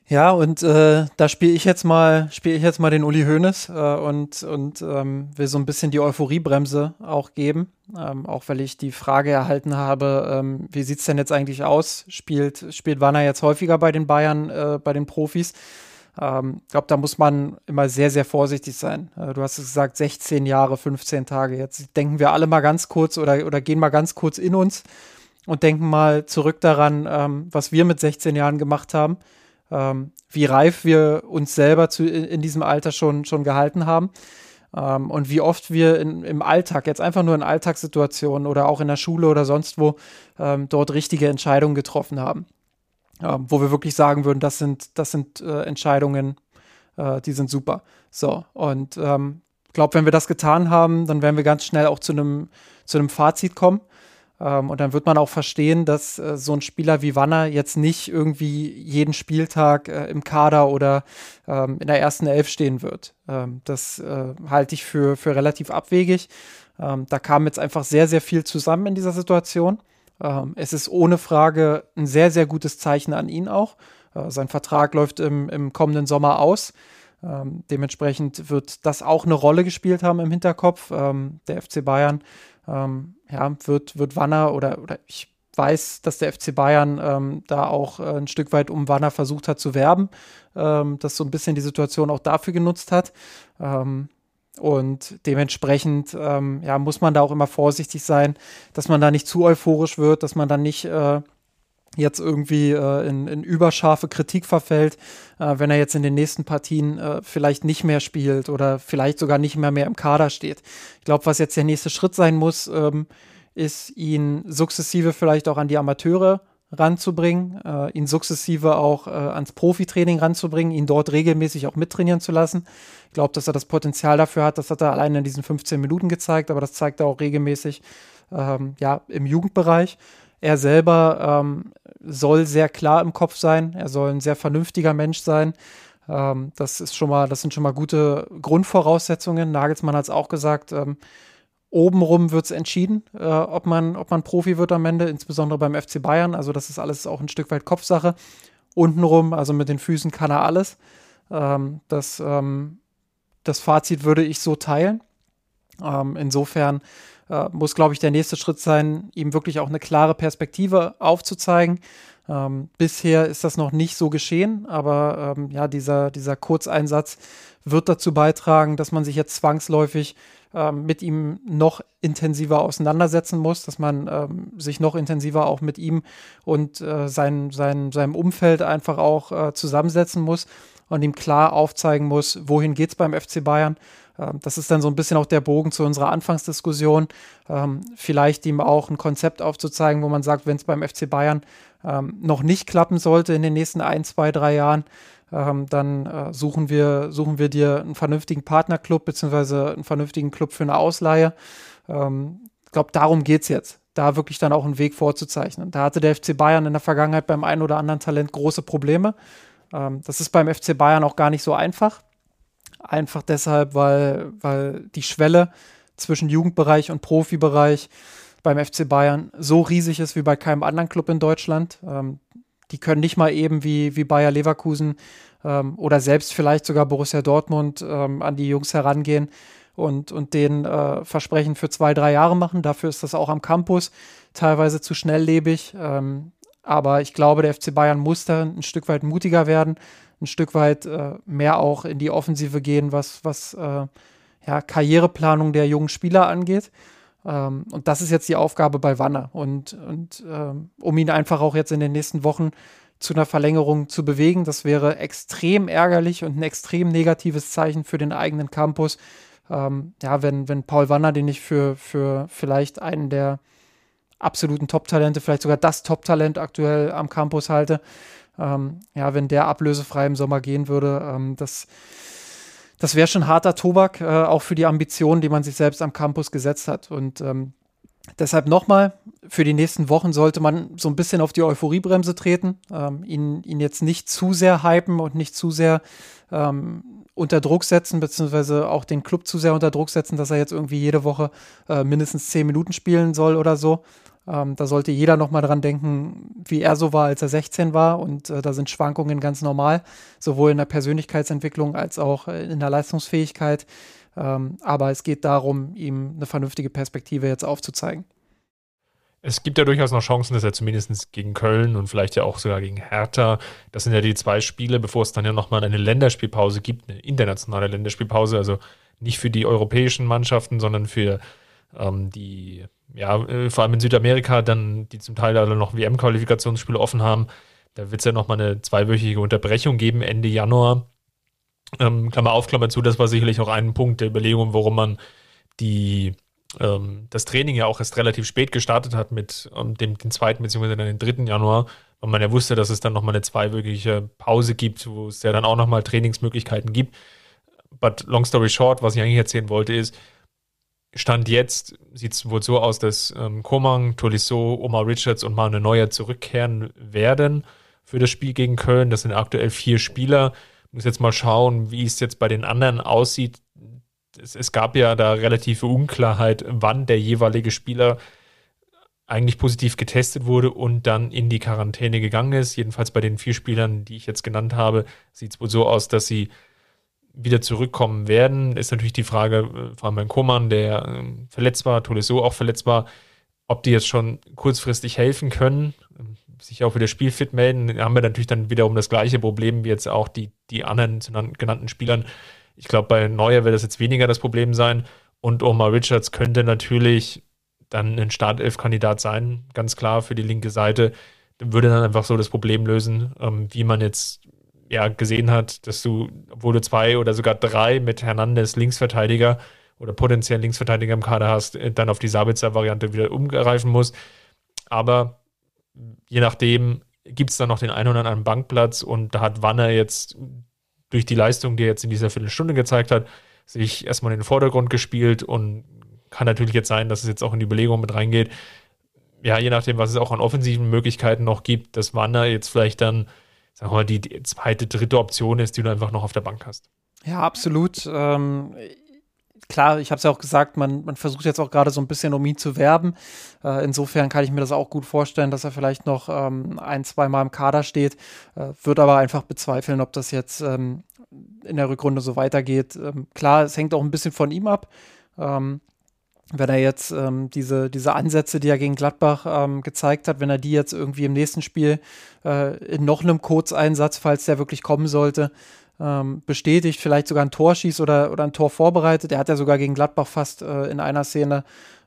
Ja, und äh, da spiele ich jetzt mal, spiele ich jetzt mal den Uli Hoeneß äh, und, und ähm, will so ein bisschen die Euphoriebremse auch geben. Ähm, auch weil ich die Frage erhalten habe, ähm, wie sieht es denn jetzt eigentlich aus? Spielt, spielt Wanner jetzt häufiger bei den Bayern, äh, bei den Profis? Ähm, ich glaube, da muss man immer sehr, sehr vorsichtig sein. Äh, du hast es gesagt, 16 Jahre, 15 Tage. Jetzt denken wir alle mal ganz kurz oder, oder gehen mal ganz kurz in uns und denken mal zurück daran, ähm, was wir mit 16 Jahren gemacht haben, ähm, wie reif wir uns selber zu, in, in, diesem Alter schon, schon gehalten haben ähm, und wie oft wir in, im Alltag, jetzt einfach nur in Alltagssituationen oder auch in der Schule oder sonst wo, ähm, dort richtige Entscheidungen getroffen haben ähm, wo wir wirklich sagen würden, das sind, das sind äh, Entscheidungen, äh, die sind super. So, und ich ähm, glaube, wenn wir das getan haben, dann werden wir ganz schnell auch zu einem zu einem Fazit kommen. Ähm, und dann wird man auch verstehen, dass äh, so ein Spieler wie Wanner jetzt nicht irgendwie jeden Spieltag äh, im Kader oder ähm, in der ersten Elf stehen wird. Ähm, das äh, halte ich für, für relativ abwegig. Ähm, da kam jetzt einfach sehr, sehr viel zusammen in dieser Situation. Ähm, es ist ohne Frage ein sehr, sehr gutes Zeichen an ihn auch. Äh, sein Vertrag läuft im, im kommenden Sommer aus. Ähm, dementsprechend wird das auch eine Rolle gespielt haben im Hinterkopf. Ähm, der FC Bayern ähm, ja, wird, wird Wanner oder, oder ich weiß, dass der FC Bayern ähm, da auch äh, ein Stück weit um Wanner versucht hat zu werben, ähm, dass so ein bisschen die Situation auch dafür genutzt hat. Ähm, und dementsprechend ähm, ja, muss man da auch immer vorsichtig sein, dass man da nicht zu euphorisch wird, dass man dann nicht äh, jetzt irgendwie äh, in, in, überscharfe Kritik verfällt, äh, wenn er jetzt in den nächsten Partien äh, vielleicht nicht mehr spielt oder vielleicht sogar nicht mehr mehr im Kader steht. Ich glaube, was jetzt der nächste Schritt sein muss, ähm, ist ihn sukzessive vielleicht auch an die Amateure ranzubringen, äh, ihn sukzessive auch äh, ans Profitraining ranzubringen, ihn dort regelmäßig auch mittrainieren zu lassen. Ich glaube, dass er das Potenzial dafür hat, das hat er allein in diesen 15 Minuten gezeigt, aber das zeigt er auch regelmäßig ähm, ja, im Jugendbereich. Er selber ähm, soll sehr klar im Kopf sein, er soll ein sehr vernünftiger Mensch sein. Ähm, das ist schon mal, das sind schon mal gute Grundvoraussetzungen. Nagelsmann hat es auch gesagt, ähm, Obenrum wird es entschieden, äh, ob, man, ob man Profi wird am Ende, insbesondere beim FC Bayern. Also das ist alles auch ein Stück weit Kopfsache. Untenrum, also mit den Füßen kann er alles. Ähm, das, ähm, das Fazit würde ich so teilen. Ähm, insofern äh, muss, glaube ich, der nächste Schritt sein, ihm wirklich auch eine klare Perspektive aufzuzeigen. Ähm, bisher ist das noch nicht so geschehen, aber ähm, ja, dieser, dieser Kurzeinsatz wird dazu beitragen, dass man sich jetzt zwangsläufig ähm, mit ihm noch intensiver auseinandersetzen muss, dass man ähm, sich noch intensiver auch mit ihm und äh, sein, sein, seinem Umfeld einfach auch äh, zusammensetzen muss und ihm klar aufzeigen muss, wohin geht es beim FC Bayern. Ähm, das ist dann so ein bisschen auch der Bogen zu unserer Anfangsdiskussion. Ähm, vielleicht ihm auch ein Konzept aufzuzeigen, wo man sagt, wenn es beim FC Bayern ähm, noch nicht klappen sollte in den nächsten ein, zwei, drei Jahren, dann äh, suchen, wir, suchen wir dir einen vernünftigen Partnerclub beziehungsweise einen vernünftigen Club für eine Ausleihe. Ich glaube, darum geht es jetzt, da wirklich dann auch einen Weg vorzuzeichnen. Da hatte der FC Bayern in der Vergangenheit beim einen oder anderen Talent große Probleme. Das ist beim FC Bayern auch gar nicht so einfach. Einfach deshalb, weil, weil die Schwelle zwischen Jugendbereich und Profibereich beim FC Bayern so riesig ist wie bei keinem anderen Club in Deutschland. Ähm, die können nicht mal eben wie, wie Bayer Leverkusen ähm, oder selbst vielleicht sogar Borussia Dortmund ähm, an die Jungs herangehen und, und denen äh, Versprechen für zwei, drei Jahre machen. Dafür ist das auch am Campus teilweise zu schnelllebig. Ähm, aber ich glaube, der FC Bayern muss da ein Stück weit mutiger werden, ein Stück weit äh, mehr auch in die Offensive gehen, was, was äh, ja, Karriereplanung der jungen Spieler angeht. Ähm, und das ist jetzt die Aufgabe bei Wanner. Und, und ähm, um ihn einfach auch jetzt in den nächsten Wochen zu einer Verlängerung zu bewegen, das wäre extrem ärgerlich und ein extrem negatives Zeichen für den eigenen Campus. Ähm, ja, wenn, wenn Paul Wanner, den ich für, für vielleicht einen der absoluten Top-Talente, vielleicht sogar das Top-Talent aktuell am Campus halte, ähm, ja, wenn der ablösefrei im Sommer gehen würde, ähm, das das wäre schon harter Tobak, äh, auch für die Ambitionen, die man sich selbst am Campus gesetzt hat. Und ähm, deshalb nochmal, für die nächsten Wochen sollte man so ein bisschen auf die Euphoriebremse treten, ähm, ihn, ihn jetzt nicht zu sehr hypen und nicht zu sehr ähm, unter Druck setzen, beziehungsweise auch den Club zu sehr unter Druck setzen, dass er jetzt irgendwie jede Woche äh, mindestens zehn Minuten spielen soll oder so. Ähm, da sollte jeder noch mal dran denken, wie er so war, als er 16 war. Und äh, da sind Schwankungen ganz normal, sowohl in der Persönlichkeitsentwicklung als auch äh, in der Leistungsfähigkeit. Ähm, aber es geht darum, ihm eine vernünftige Perspektive jetzt aufzuzeigen. Es gibt ja durchaus noch Chancen, dass er zumindest gegen Köln und vielleicht ja auch sogar gegen Hertha, das sind ja die zwei Spiele, bevor es dann ja nochmal eine Länderspielpause gibt, eine internationale Länderspielpause, also nicht für die europäischen Mannschaften, sondern für ähm, die ja, äh, vor allem in Südamerika dann, die zum Teil alle noch WM-Qualifikationsspiele offen haben, da wird es ja nochmal eine zweiwöchige Unterbrechung geben, Ende Januar. Ähm, Klammer auf, Klammer zu, das war sicherlich auch ein Punkt der Überlegung, warum man die, ähm, das Training ja auch erst relativ spät gestartet hat mit ähm, dem den zweiten bzw. den dritten Januar, weil man ja wusste, dass es dann nochmal eine zweiwöchige Pause gibt, wo es ja dann auch nochmal Trainingsmöglichkeiten gibt. But long story short, was ich eigentlich erzählen wollte, ist, Stand jetzt sieht es wohl so aus, dass ähm, Komang, Tolisso, Omar Richards und Manuel Neuer zurückkehren werden für das Spiel gegen Köln. Das sind aktuell vier Spieler. Muss jetzt mal schauen, wie es jetzt bei den anderen aussieht. Es, es gab ja da relative Unklarheit, wann der jeweilige Spieler eigentlich positiv getestet wurde und dann in die Quarantäne gegangen ist. Jedenfalls bei den vier Spielern, die ich jetzt genannt habe, sieht es wohl so aus, dass sie wieder zurückkommen werden, ist natürlich die Frage, äh, vor allem beim Koman, der äh, verletzt war, Tolisso auch verletzt war, ob die jetzt schon kurzfristig helfen können, sich auch wieder spielfit melden. Da haben wir natürlich dann wiederum das gleiche Problem wie jetzt auch die, die anderen genannten Spielern. Ich glaube, bei Neuer wird das jetzt weniger das Problem sein. Und Omar Richards könnte natürlich dann ein Startelf-Kandidat sein, ganz klar für die linke Seite. Würde dann einfach so das Problem lösen, ähm, wie man jetzt ja gesehen hat, dass du, obwohl du zwei oder sogar drei mit Hernandez Linksverteidiger oder potenziell Linksverteidiger im Kader hast, äh, dann auf die Sabitzer-Variante wieder umgreifen musst. Aber je nachdem gibt es dann noch den einen oder anderen Bankplatz und da hat Wanner jetzt durch die Leistung, die er jetzt in dieser Viertelstunde gezeigt hat, sich erstmal in den Vordergrund gespielt und kann natürlich jetzt sein, dass es jetzt auch in die Belegung mit reingeht. Ja, je nachdem, was es auch an offensiven Möglichkeiten noch gibt, dass Wanner jetzt vielleicht dann sagen wir mal, die, zweite, dritte Option ist, die du einfach noch auf der Bank hast. Ja, absolut. Ähm, klar, ich habe es ja auch gesagt, man, man versucht jetzt auch gerade so ein bisschen, um ihn zu werben. Äh, insofern kann ich mir das auch gut vorstellen, dass er vielleicht noch ähm, ein, zwei Mal im Kader steht. Äh, Würde aber einfach bezweifeln, ob das jetzt ähm, in der Rückrunde so weitergeht. Ähm, klar, es hängt auch ein bisschen von ihm ab. Ähm, wenn er jetzt ähm, diese, diese Ansätze, die er gegen Gladbach ähm, gezeigt hat, wenn er die jetzt irgendwie im nächsten Spiel äh, in noch einem Kurzeinsatz, falls der wirklich kommen sollte, ähm, bestätigt, vielleicht sogar ein Tor schießt oder, oder ein Tor vorbereitet. Er hat ja sogar gegen Gladbach fast äh, in einer Szene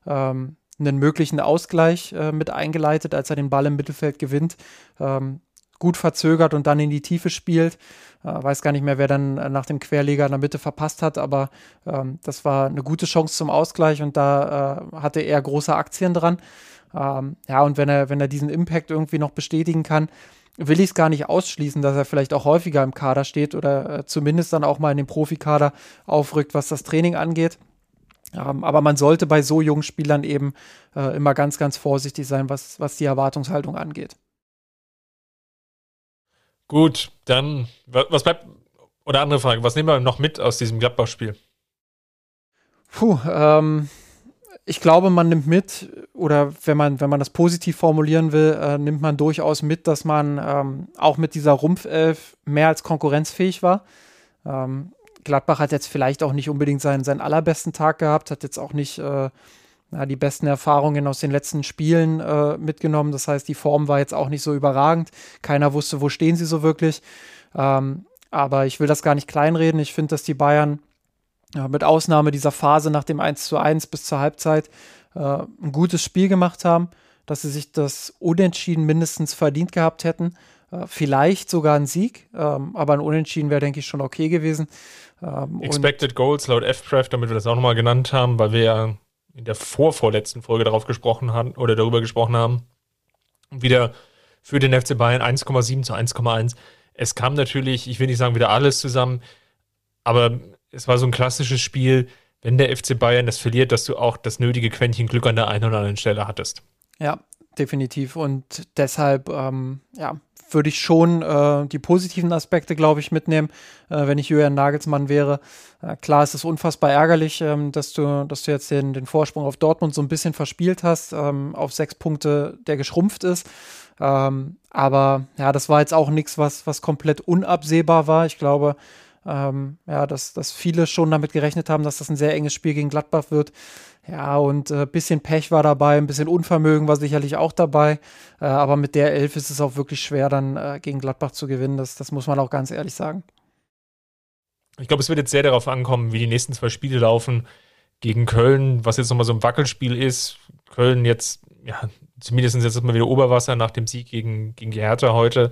ähm, einen möglichen Ausgleich äh, mit eingeleitet, als er den Ball im Mittelfeld gewinnt. Ähm, gut verzögert und dann in die Tiefe spielt. Äh, weiß gar nicht mehr, wer dann äh, nach dem Querleger in der Mitte verpasst hat, aber ähm, das war eine gute Chance zum Ausgleich und da äh, hatte er große Aktien dran. Ähm, ja, und wenn er, wenn er diesen Impact irgendwie noch bestätigen kann, will ich es gar nicht ausschließen, dass er vielleicht auch häufiger im Kader steht oder äh, zumindest dann auch mal in den Profikader aufrückt, was das Training angeht. Ähm, aber man sollte bei so jungen Spielern eben äh, immer ganz, ganz vorsichtig sein, was, was die Erwartungshaltung angeht. Gut, dann, was bleibt, oder andere Frage, was nehmen wir noch mit aus diesem Gladbach-Spiel? Puh, ähm, ich glaube, man nimmt mit, oder wenn man, wenn man das positiv formulieren will, äh, nimmt man durchaus mit, dass man ähm, auch mit dieser Rumpfelf mehr als konkurrenzfähig war. Ähm, Gladbach hat jetzt vielleicht auch nicht unbedingt seinen, seinen allerbesten Tag gehabt, hat jetzt auch nicht äh, ja, die besten Erfahrungen aus den letzten Spielen äh, mitgenommen. Das heißt, die Form war jetzt auch nicht so überragend. Keiner wusste, wo stehen sie so wirklich. Ähm, aber ich will das gar nicht kleinreden. Ich finde, dass die Bayern ja, mit Ausnahme dieser Phase nach dem 1 zu 1 bis zur Halbzeit äh, ein gutes Spiel gemacht haben, dass sie sich das Unentschieden mindestens verdient gehabt hätten. Äh, vielleicht sogar ein Sieg, ähm, aber ein Unentschieden wäre, denke ich, schon okay gewesen. Ähm, Expected Goals laut FPref, damit wir das auch nochmal genannt haben, weil wir ja in der vorvorletzten Folge darauf gesprochen haben oder darüber gesprochen haben. Wieder für den FC Bayern 1,7 zu 1,1. Es kam natürlich, ich will nicht sagen wieder alles zusammen, aber es war so ein klassisches Spiel, wenn der FC Bayern das verliert, dass du auch das nötige Quäntchen Glück an der einen oder anderen Stelle hattest. Ja, definitiv. Und deshalb, ähm, ja, würde ich schon äh, die positiven Aspekte, glaube ich, mitnehmen, äh, wenn ich Julian Nagelsmann wäre. Äh, klar, es unfassbar ärgerlich, ähm, dass, du, dass du jetzt den, den Vorsprung auf Dortmund so ein bisschen verspielt hast, ähm, auf sechs Punkte, der geschrumpft ist. Ähm, aber ja, das war jetzt auch nichts, was, was komplett unabsehbar war. Ich glaube, ähm, ja, dass, dass viele schon damit gerechnet haben, dass das ein sehr enges Spiel gegen Gladbach wird. Ja, und ein äh, bisschen Pech war dabei, ein bisschen Unvermögen war sicherlich auch dabei. Äh, aber mit der Elf ist es auch wirklich schwer, dann äh, gegen Gladbach zu gewinnen. Das, das muss man auch ganz ehrlich sagen. Ich glaube, es wird jetzt sehr darauf ankommen, wie die nächsten zwei Spiele laufen. Gegen Köln, was jetzt nochmal so ein Wackelspiel ist. Köln jetzt, ja, zumindest jetzt mal wieder Oberwasser nach dem Sieg gegen, gegen die Hertha heute.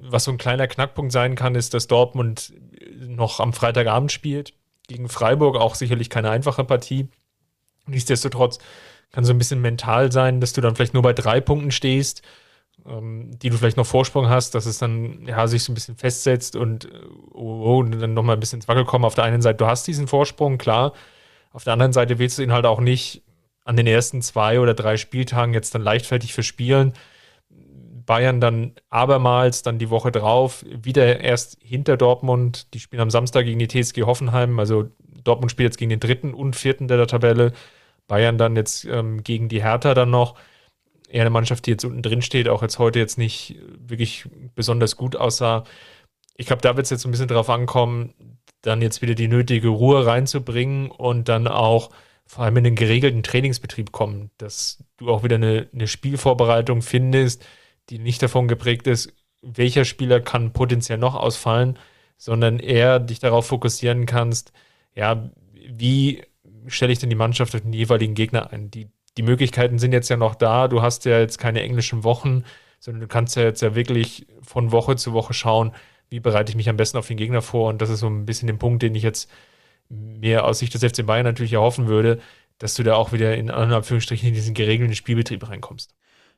Was so ein kleiner Knackpunkt sein kann, ist, dass Dortmund noch am Freitagabend spielt. Gegen Freiburg auch sicherlich keine einfache Partie. Nichtsdestotrotz kann so ein bisschen mental sein, dass du dann vielleicht nur bei drei Punkten stehst, ähm, die du vielleicht noch Vorsprung hast, dass es dann ja sich so ein bisschen festsetzt und, oh, oh, und dann nochmal ein bisschen ins Wackel kommen. Auf der einen Seite, du hast diesen Vorsprung, klar. Auf der anderen Seite willst du ihn halt auch nicht an den ersten zwei oder drei Spieltagen jetzt dann leichtfertig verspielen. Bayern dann abermals, dann die Woche drauf, wieder erst hinter Dortmund. Die spielen am Samstag gegen die TSG Hoffenheim. Also Dortmund spielt jetzt gegen den dritten und vierten der Tabelle. Bayern dann jetzt ähm, gegen die Hertha dann noch. Eher eine Mannschaft, die jetzt unten drin steht, auch jetzt heute jetzt nicht wirklich besonders gut aussah. Ich glaube, da wird es jetzt ein bisschen drauf ankommen, dann jetzt wieder die nötige Ruhe reinzubringen und dann auch vor allem in den geregelten Trainingsbetrieb kommen, dass du auch wieder eine, eine Spielvorbereitung findest, die nicht davon geprägt ist, welcher Spieler kann potenziell noch ausfallen, sondern eher dich darauf fokussieren kannst, ja, wie stelle ich denn die Mannschaft auf den jeweiligen Gegner ein? Die, die Möglichkeiten sind jetzt ja noch da. Du hast ja jetzt keine englischen Wochen, sondern du kannst ja jetzt ja wirklich von Woche zu Woche schauen, wie bereite ich mich am besten auf den Gegner vor. Und das ist so ein bisschen der Punkt, den ich jetzt mir aus Sicht des FC Bayern natürlich erhoffen würde, dass du da auch wieder in Anführungsstrichen in diesen geregelten Spielbetrieb reinkommst.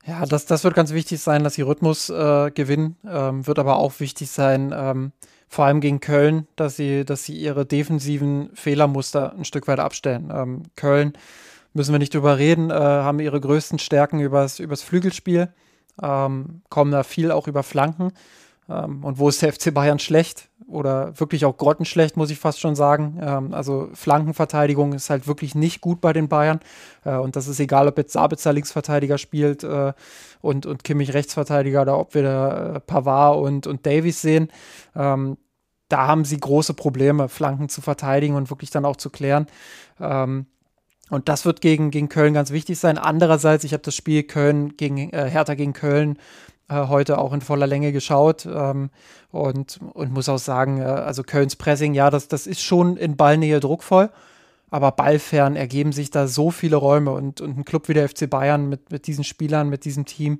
Ja, das, das wird ganz wichtig sein, dass sie Rhythmus äh, gewinnen. Ähm, wird aber auch wichtig sein, ähm, vor allem gegen Köln, dass sie, dass sie ihre defensiven Fehlermuster ein Stück weit abstellen. Ähm, Köln, müssen wir nicht drüber reden, äh, haben ihre größten Stärken übers, übers Flügelspiel, ähm, kommen da viel auch über Flanken. Ähm, und wo ist der FC Bayern schlecht oder wirklich auch grottenschlecht, muss ich fast schon sagen. Ähm, also Flankenverteidigung ist halt wirklich nicht gut bei den Bayern. Äh, und das ist egal, ob jetzt Sabitzer Linksverteidiger spielt äh, und, und Kimmich Rechtsverteidiger oder ob wir da äh, Pavard und, und Davies sehen. Ähm, da haben sie große Probleme, Flanken zu verteidigen und wirklich dann auch zu klären. Ähm, und das wird gegen, gegen Köln ganz wichtig sein. Andererseits, ich habe das Spiel Köln gegen äh, Hertha gegen Köln heute auch in voller Länge geschaut ähm, und, und muss auch sagen, äh, also Kölns Pressing, ja, das, das ist schon in Ballnähe druckvoll, aber ballfern ergeben sich da so viele Räume und, und ein Club wie der FC Bayern mit, mit diesen Spielern, mit diesem Team,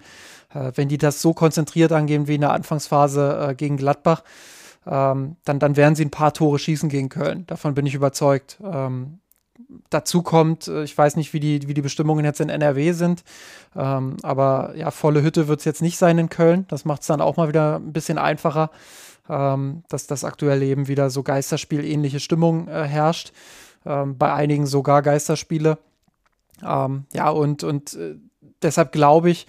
äh, wenn die das so konzentriert angehen wie in der Anfangsphase äh, gegen Gladbach, ähm, dann, dann werden sie ein paar Tore schießen gegen Köln. Davon bin ich überzeugt. Ähm, dazu kommt, äh, ich weiß nicht, wie die, wie die Bestimmungen jetzt in NRW sind, ähm, aber ja, volle Hütte wird es jetzt nicht sein in Köln. Das macht es dann auch mal wieder ein bisschen einfacher, ähm, dass das aktuell eben wieder so Geisterspiel-ähnliche Stimmung äh, herrscht. Ähm, bei einigen sogar Geisterspiele. Ähm, ja, und, und äh, deshalb glaube ich,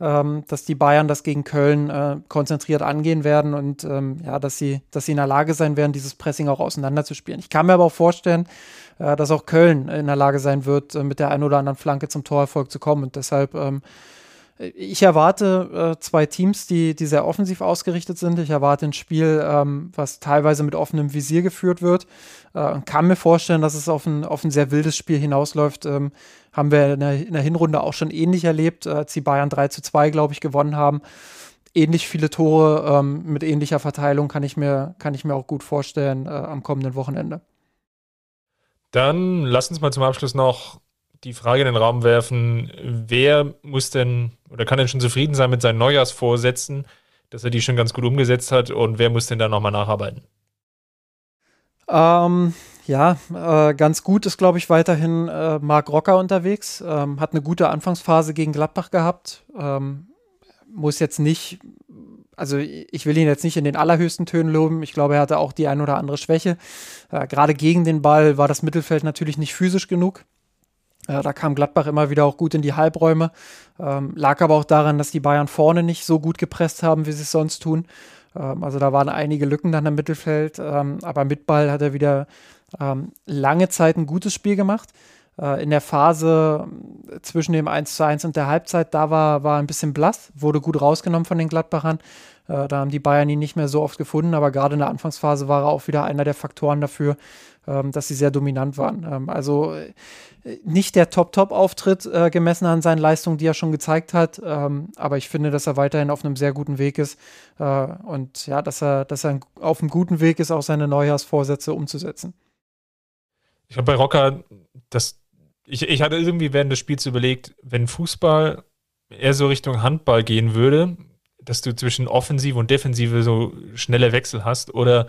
ähm, dass die Bayern das gegen Köln äh, konzentriert angehen werden und ähm, ja, dass sie, dass sie in der Lage sein werden, dieses Pressing auch auseinanderzuspielen. Ich kann mir aber auch vorstellen, äh, dass auch Köln in der Lage sein wird, äh, mit der einen oder anderen Flanke zum Torerfolg zu kommen. Und deshalb ähm, ich erwarte äh, zwei Teams, die, die sehr offensiv ausgerichtet sind. Ich erwarte ein Spiel, ähm, was teilweise mit offenem Visier geführt wird. Äh, kann mir vorstellen, dass es auf ein, auf ein sehr wildes Spiel hinausläuft. Ähm, haben wir in der, in der, Hinrunde auch schon ähnlich erlebt, als die Bayern 3 zu 2, glaube ich, gewonnen haben. Ähnlich viele Tore ähm, mit ähnlicher Verteilung kann ich mir, kann ich mir auch gut vorstellen äh, am kommenden Wochenende. Dann lass uns mal zum Abschluss noch die Frage in den Raum werfen, wer muss denn oder kann denn schon zufrieden sein mit seinen Neujahrsvorsätzen, dass er die schon ganz gut umgesetzt hat und wer muss denn da nochmal nacharbeiten? Ähm, ja, äh, ganz gut ist, glaube ich, weiterhin äh, Marc Rocker unterwegs. Ähm, hat eine gute Anfangsphase gegen Gladbach gehabt. Ähm, muss jetzt nicht, also ich will ihn jetzt nicht in den allerhöchsten Tönen loben. Ich glaube, er hatte auch die ein oder andere Schwäche. Äh, Gerade gegen den Ball war das Mittelfeld natürlich nicht physisch genug. Äh, da kam Gladbach immer wieder auch gut in die Halbräume. Ähm, lag aber auch daran, dass die Bayern vorne nicht so gut gepresst haben, wie sie es sonst tun. Ähm, also da waren einige Lücken dann im Mittelfeld. Ähm, aber mit Ball hat er wieder ähm, lange Zeit ein gutes Spiel gemacht. Äh, in der Phase äh, zwischen dem 1 zu 1 und der Halbzeit, da war, war ein bisschen blass, wurde gut rausgenommen von den Gladbachern. Äh, da haben die Bayern ihn nicht mehr so oft gefunden, aber gerade in der Anfangsphase war er auch wieder einer der Faktoren dafür, ähm, dass sie sehr dominant waren. Ähm, also äh, nicht der Top-Top-Auftritt äh, gemessen an seinen Leistungen, die er schon gezeigt hat, ähm, aber ich finde, dass er weiterhin auf einem sehr guten Weg ist äh, und ja, dass er, dass er auf einem guten Weg ist, auch seine Neujahrsvorsätze umzusetzen. Ich habe bei Rocker, das, ich, ich hatte irgendwie während des Spiels überlegt, wenn Fußball eher so Richtung Handball gehen würde, dass du zwischen Offensive und Defensive so schnelle Wechsel hast oder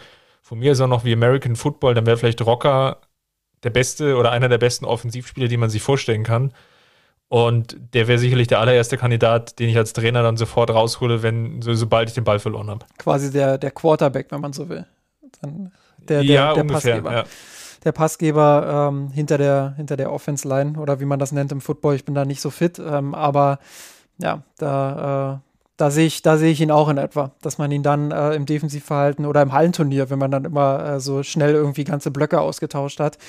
von mir ist auch noch wie American Football, dann wäre vielleicht Rocker der beste oder einer der besten Offensivspieler, die man sich vorstellen kann. Und der wäre sicherlich der allererste Kandidat, den ich als Trainer dann sofort raushole, wenn so, sobald ich den Ball verloren habe. Quasi der, der Quarterback, wenn man so will. Dann der, der, ja, der ungefähr, Passgeber. Ja. Der Passgeber ähm, hinter der, hinter der Offense-Line oder wie man das nennt im Football. Ich bin da nicht so fit, ähm, aber ja, da, äh, da sehe ich, da ich ihn auch in etwa, dass man ihn dann äh, im Defensivverhalten oder im Hallenturnier, wenn man dann immer äh, so schnell irgendwie ganze Blöcke ausgetauscht hat,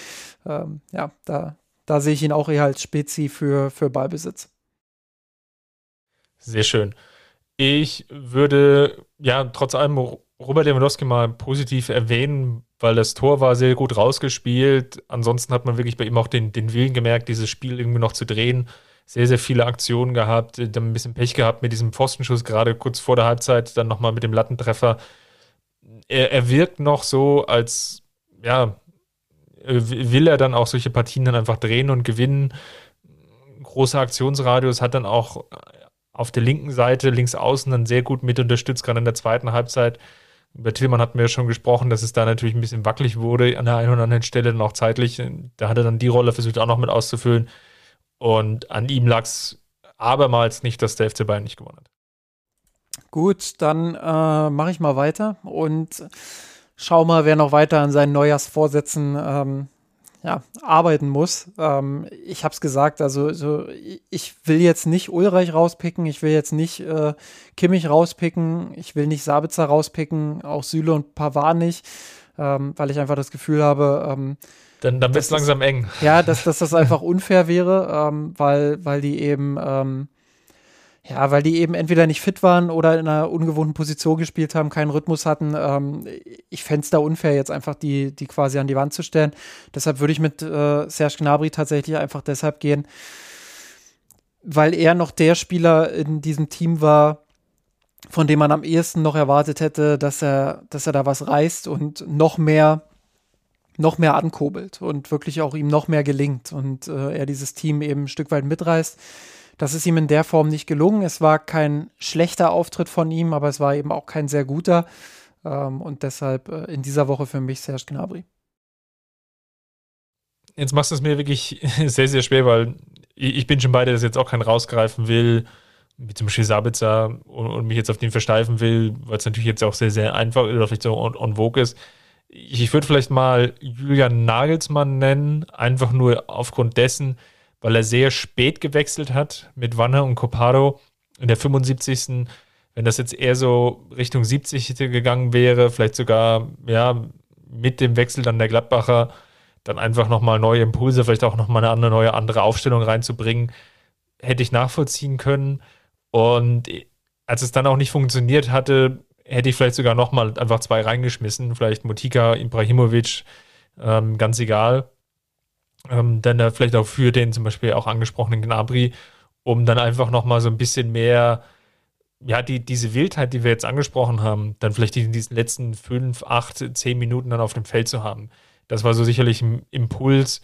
ähm, ja, da, da sehe ich ihn auch eher als Spezi für, für Ballbesitz. Sehr schön. Ich würde ja trotz allem Robert Lewandowski mal positiv erwähnen, weil das Tor war sehr gut rausgespielt. Ansonsten hat man wirklich bei ihm auch den, den Willen gemerkt, dieses Spiel irgendwie noch zu drehen sehr, sehr viele Aktionen gehabt, dann ein bisschen Pech gehabt mit diesem Pfostenschuss, gerade kurz vor der Halbzeit, dann nochmal mit dem Lattentreffer. Er, er wirkt noch so, als, ja, will er dann auch solche Partien dann einfach drehen und gewinnen. Großer Aktionsradius hat dann auch auf der linken Seite, links außen, dann sehr gut mit unterstützt, gerade in der zweiten Halbzeit. Über Tillmann hatten wir ja schon gesprochen, dass es da natürlich ein bisschen wackelig wurde an der einen oder anderen Stelle, dann auch zeitlich. Da hat er dann die Rolle versucht auch noch mit auszufüllen. Und an ihm lag es abermals nicht, dass der FC Bayern nicht gewonnen hat. Gut, dann äh, mache ich mal weiter und schau mal, wer noch weiter an seinen Neujahrsvorsätzen ähm, ja, arbeiten muss. Ähm, ich habe es gesagt, also so, ich will jetzt nicht Ulreich rauspicken, ich will jetzt nicht äh, Kimmich rauspicken, ich will nicht Sabitzer rauspicken, auch Süle und Pavard nicht, ähm, weil ich einfach das Gefühl habe, ähm, dann, dann wird es langsam eng. Ja, dass, dass das [LAUGHS] einfach unfair wäre, ähm, weil, weil die eben, ähm, ja, weil die eben entweder nicht fit waren oder in einer ungewohnten Position gespielt haben, keinen Rhythmus hatten. Ähm, ich fände es da unfair, jetzt einfach die, die quasi an die Wand zu stellen. Deshalb würde ich mit äh, Serge Gnabry tatsächlich einfach deshalb gehen, weil er noch der Spieler in diesem Team war, von dem man am ehesten noch erwartet hätte, dass er, dass er da was reißt und noch mehr noch mehr ankurbelt und wirklich auch ihm noch mehr gelingt und äh, er dieses Team eben ein Stück weit mitreißt. Das ist ihm in der Form nicht gelungen. Es war kein schlechter Auftritt von ihm, aber es war eben auch kein sehr guter. Ähm, und deshalb äh, in dieser Woche für mich Serge Gnabry. Jetzt machst du es mir wirklich [LAUGHS] sehr, sehr schwer, weil ich bin schon beide, dass jetzt auch keinen rausgreifen will, wie zum Beispiel Sabitzer und, und mich jetzt auf den versteifen will, weil es natürlich jetzt auch sehr, sehr einfach oder vielleicht so on, on vogue ist ich würde vielleicht mal Julian Nagelsmann nennen, einfach nur aufgrund dessen, weil er sehr spät gewechselt hat mit Wanner und Copado in der 75. Wenn das jetzt eher so Richtung 70 gegangen wäre, vielleicht sogar ja mit dem Wechsel dann der Gladbacher, dann einfach nochmal neue Impulse, vielleicht auch nochmal eine andere, neue, andere Aufstellung reinzubringen, hätte ich nachvollziehen können. Und als es dann auch nicht funktioniert hatte, hätte ich vielleicht sogar nochmal einfach zwei reingeschmissen. Vielleicht Motika, Ibrahimovic, ähm, ganz egal. Ähm, dann äh, vielleicht auch für den zum Beispiel auch angesprochenen Gnabry, um dann einfach nochmal so ein bisschen mehr, ja, die, diese Wildheit, die wir jetzt angesprochen haben, dann vielleicht in diesen letzten fünf, acht, zehn Minuten dann auf dem Feld zu haben. Das war so sicherlich ein Impuls,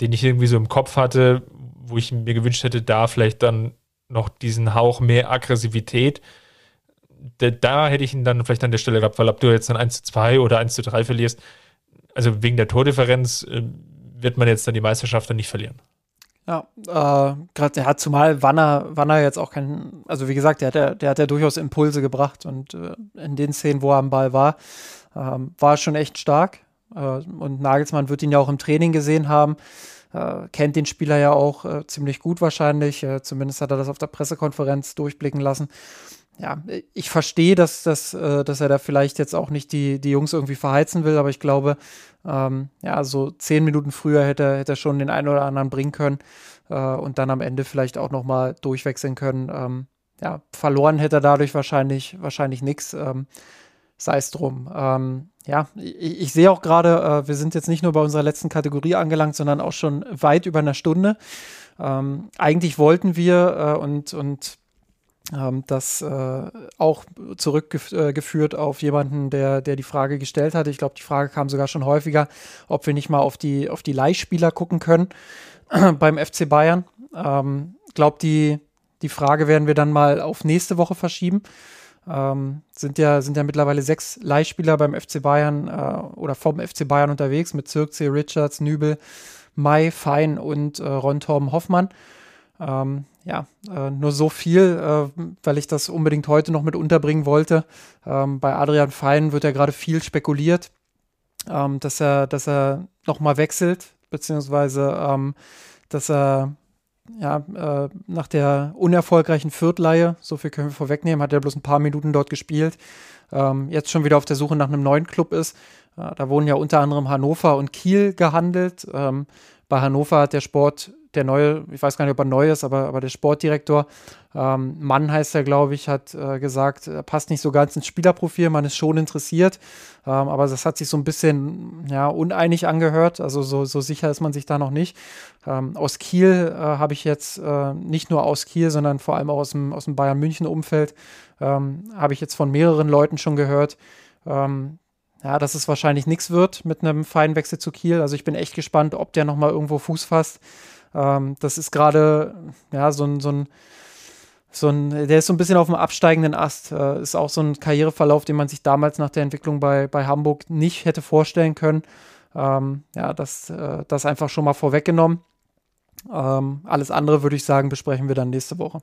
den ich irgendwie so im Kopf hatte, wo ich mir gewünscht hätte, da vielleicht dann noch diesen Hauch mehr Aggressivität. Da, da hätte ich ihn dann vielleicht an der Stelle gehabt, weil ob du jetzt dann 1 zu 2 oder 1 zu 3 verlierst, also wegen der Tordifferenz äh, wird man jetzt dann die Meisterschaft dann nicht verlieren. Ja, äh, gerade der hat zumal Wanner, Wanner jetzt auch kein, also wie gesagt, der hat ja, der hat ja durchaus Impulse gebracht und äh, in den Szenen, wo er am Ball war, ähm, war schon echt stark. Äh, und Nagelsmann wird ihn ja auch im Training gesehen haben, äh, kennt den Spieler ja auch äh, ziemlich gut wahrscheinlich. Äh, zumindest hat er das auf der Pressekonferenz durchblicken lassen ja, ich verstehe, dass, dass, äh, dass er da vielleicht jetzt auch nicht die, die Jungs irgendwie verheizen will, aber ich glaube, ähm, ja, so zehn Minuten früher hätte, hätte er schon den einen oder anderen bringen können äh, und dann am Ende vielleicht auch nochmal durchwechseln können. Ähm, ja, verloren hätte er dadurch wahrscheinlich, wahrscheinlich nichts. Ähm, sei es drum. Ähm, ja, ich, ich sehe auch gerade, äh, wir sind jetzt nicht nur bei unserer letzten Kategorie angelangt, sondern auch schon weit über einer Stunde. Ähm, eigentlich wollten wir äh, und, und ähm, das äh, auch zurückgeführt äh, auf jemanden, der, der die Frage gestellt hatte. Ich glaube, die Frage kam sogar schon häufiger, ob wir nicht mal auf die, auf die Leihspieler gucken können [CLEARS THROAT] beim FC Bayern. Ähm, glaube, die, die Frage werden wir dann mal auf nächste Woche verschieben. Ähm, sind ja, sind ja mittlerweile sechs Leihspieler beim FC Bayern äh, oder vom FC Bayern unterwegs mit Zirkzee, Richards, Nübel, Mai, Fein und äh, Ron Torben Hoffmann. Ähm, ja, äh, nur so viel, äh, weil ich das unbedingt heute noch mit unterbringen wollte. Ähm, bei Adrian Fein wird ja gerade viel spekuliert, ähm, dass er, dass er nochmal wechselt, beziehungsweise ähm, dass er ja, äh, nach der unerfolgreichen Viertleihe, so viel können wir vorwegnehmen, hat er bloß ein paar Minuten dort gespielt, ähm, jetzt schon wieder auf der Suche nach einem neuen Club ist. Äh, da wurden ja unter anderem Hannover und Kiel gehandelt. Ähm, bei Hannover hat der Sport der neue, ich weiß gar nicht, ob er neu ist, aber, aber der Sportdirektor, ähm, Mann heißt er, glaube ich, hat äh, gesagt, er passt nicht so ganz ins Spielerprofil, man ist schon interessiert, ähm, aber das hat sich so ein bisschen ja, uneinig angehört, also so, so sicher ist man sich da noch nicht. Ähm, aus Kiel äh, habe ich jetzt äh, nicht nur aus Kiel, sondern vor allem auch aus dem, aus dem Bayern-München-Umfeld, ähm, habe ich jetzt von mehreren Leuten schon gehört, ähm, ja, dass es wahrscheinlich nichts wird mit einem feinen Wechsel zu Kiel. Also ich bin echt gespannt, ob der nochmal irgendwo Fuß fasst. Ähm, das ist gerade ja, so ein, so ein so ein, der ist so ein bisschen auf dem absteigenden Ast. Äh, ist auch so ein Karriereverlauf, den man sich damals nach der Entwicklung bei, bei Hamburg nicht hätte vorstellen können. Ähm, ja, das, äh, das einfach schon mal vorweggenommen. Ähm, alles andere würde ich sagen, besprechen wir dann nächste Woche.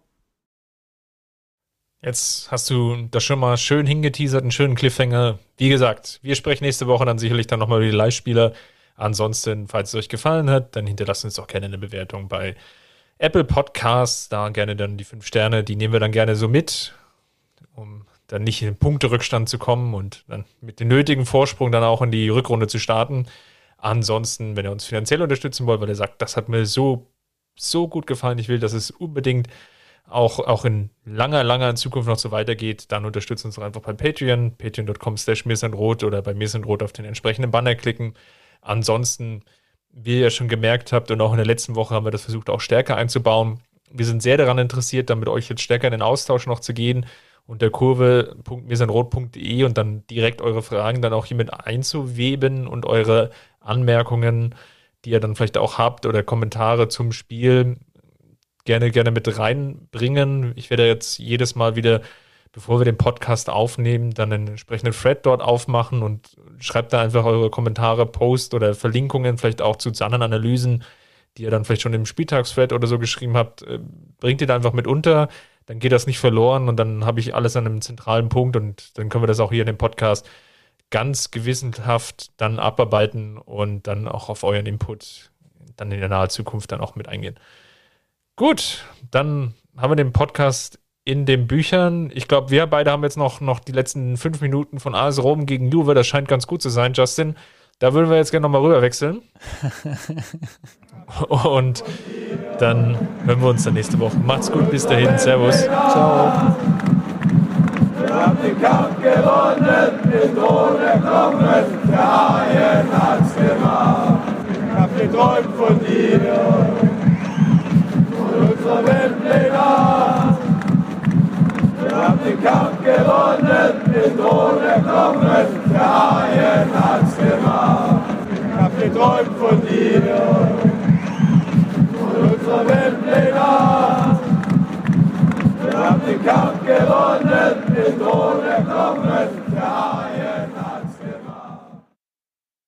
Jetzt hast du das schon mal schön hingeteasert, einen schönen Cliffhanger. Wie gesagt, wir sprechen nächste Woche dann sicherlich dann nochmal über die Live-Spieler. Ansonsten, falls es euch gefallen hat, dann hinterlasst uns auch gerne eine Bewertung bei Apple Podcasts. Da gerne dann die fünf Sterne, die nehmen wir dann gerne so mit, um dann nicht in den Punkterückstand zu kommen und dann mit dem nötigen Vorsprung dann auch in die Rückrunde zu starten. Ansonsten, wenn ihr uns finanziell unterstützen wollt, weil ihr sagt, das hat mir so, so gut gefallen, ich will, dass es unbedingt auch, auch in langer, langer Zukunft noch so weitergeht, dann unterstützt uns doch einfach bei Patreon, patreon.com slash mirsenrot oder bei mirsenrot auf den entsprechenden Banner klicken. Ansonsten, wie ihr schon gemerkt habt, und auch in der letzten Woche haben wir das versucht, auch stärker einzubauen. Wir sind sehr daran interessiert, dann mit euch jetzt stärker in den Austausch noch zu gehen unter kurve.mirsanrot.de und dann direkt eure Fragen dann auch hier mit einzuweben und eure Anmerkungen, die ihr dann vielleicht auch habt oder Kommentare zum Spiel gerne, gerne mit reinbringen. Ich werde jetzt jedes Mal wieder bevor wir den Podcast aufnehmen, dann einen entsprechenden Thread dort aufmachen und schreibt da einfach eure Kommentare, Post oder Verlinkungen, vielleicht auch zu, anderen Analysen, die ihr dann vielleicht schon im Spieltagsthread oder so geschrieben habt, äh, bringt ihr da einfach mit unter, dann geht das nicht verloren und dann habe ich alles an einem zentralen Punkt und dann können wir das auch hier in dem Podcast ganz gewissenhaft dann abarbeiten und dann auch auf euren Input dann in der nahen Zukunft dann auch mit eingehen. Gut, dann haben wir den Podcast in den Büchern. Ich glaube, wir beide haben jetzt noch, noch die letzten fünf Minuten von AS Rom gegen Juve. Das scheint ganz gut zu sein, Justin. Da würden wir jetzt gerne nochmal rüber wechseln. [LAUGHS] Und dann hören wir uns dann nächste Woche. Macht's gut, bis dahin. Servus. Ciao. Wir haben den Kampf gewonnen, wir haben den Kampf gewonnen, den ohne Knochen, der Haien hat's gemacht. Ich hab geträumt von dir, von unserer Welt Weltpläne. Wir haben den Kampf gewonnen, den ohne Knochen, der Haien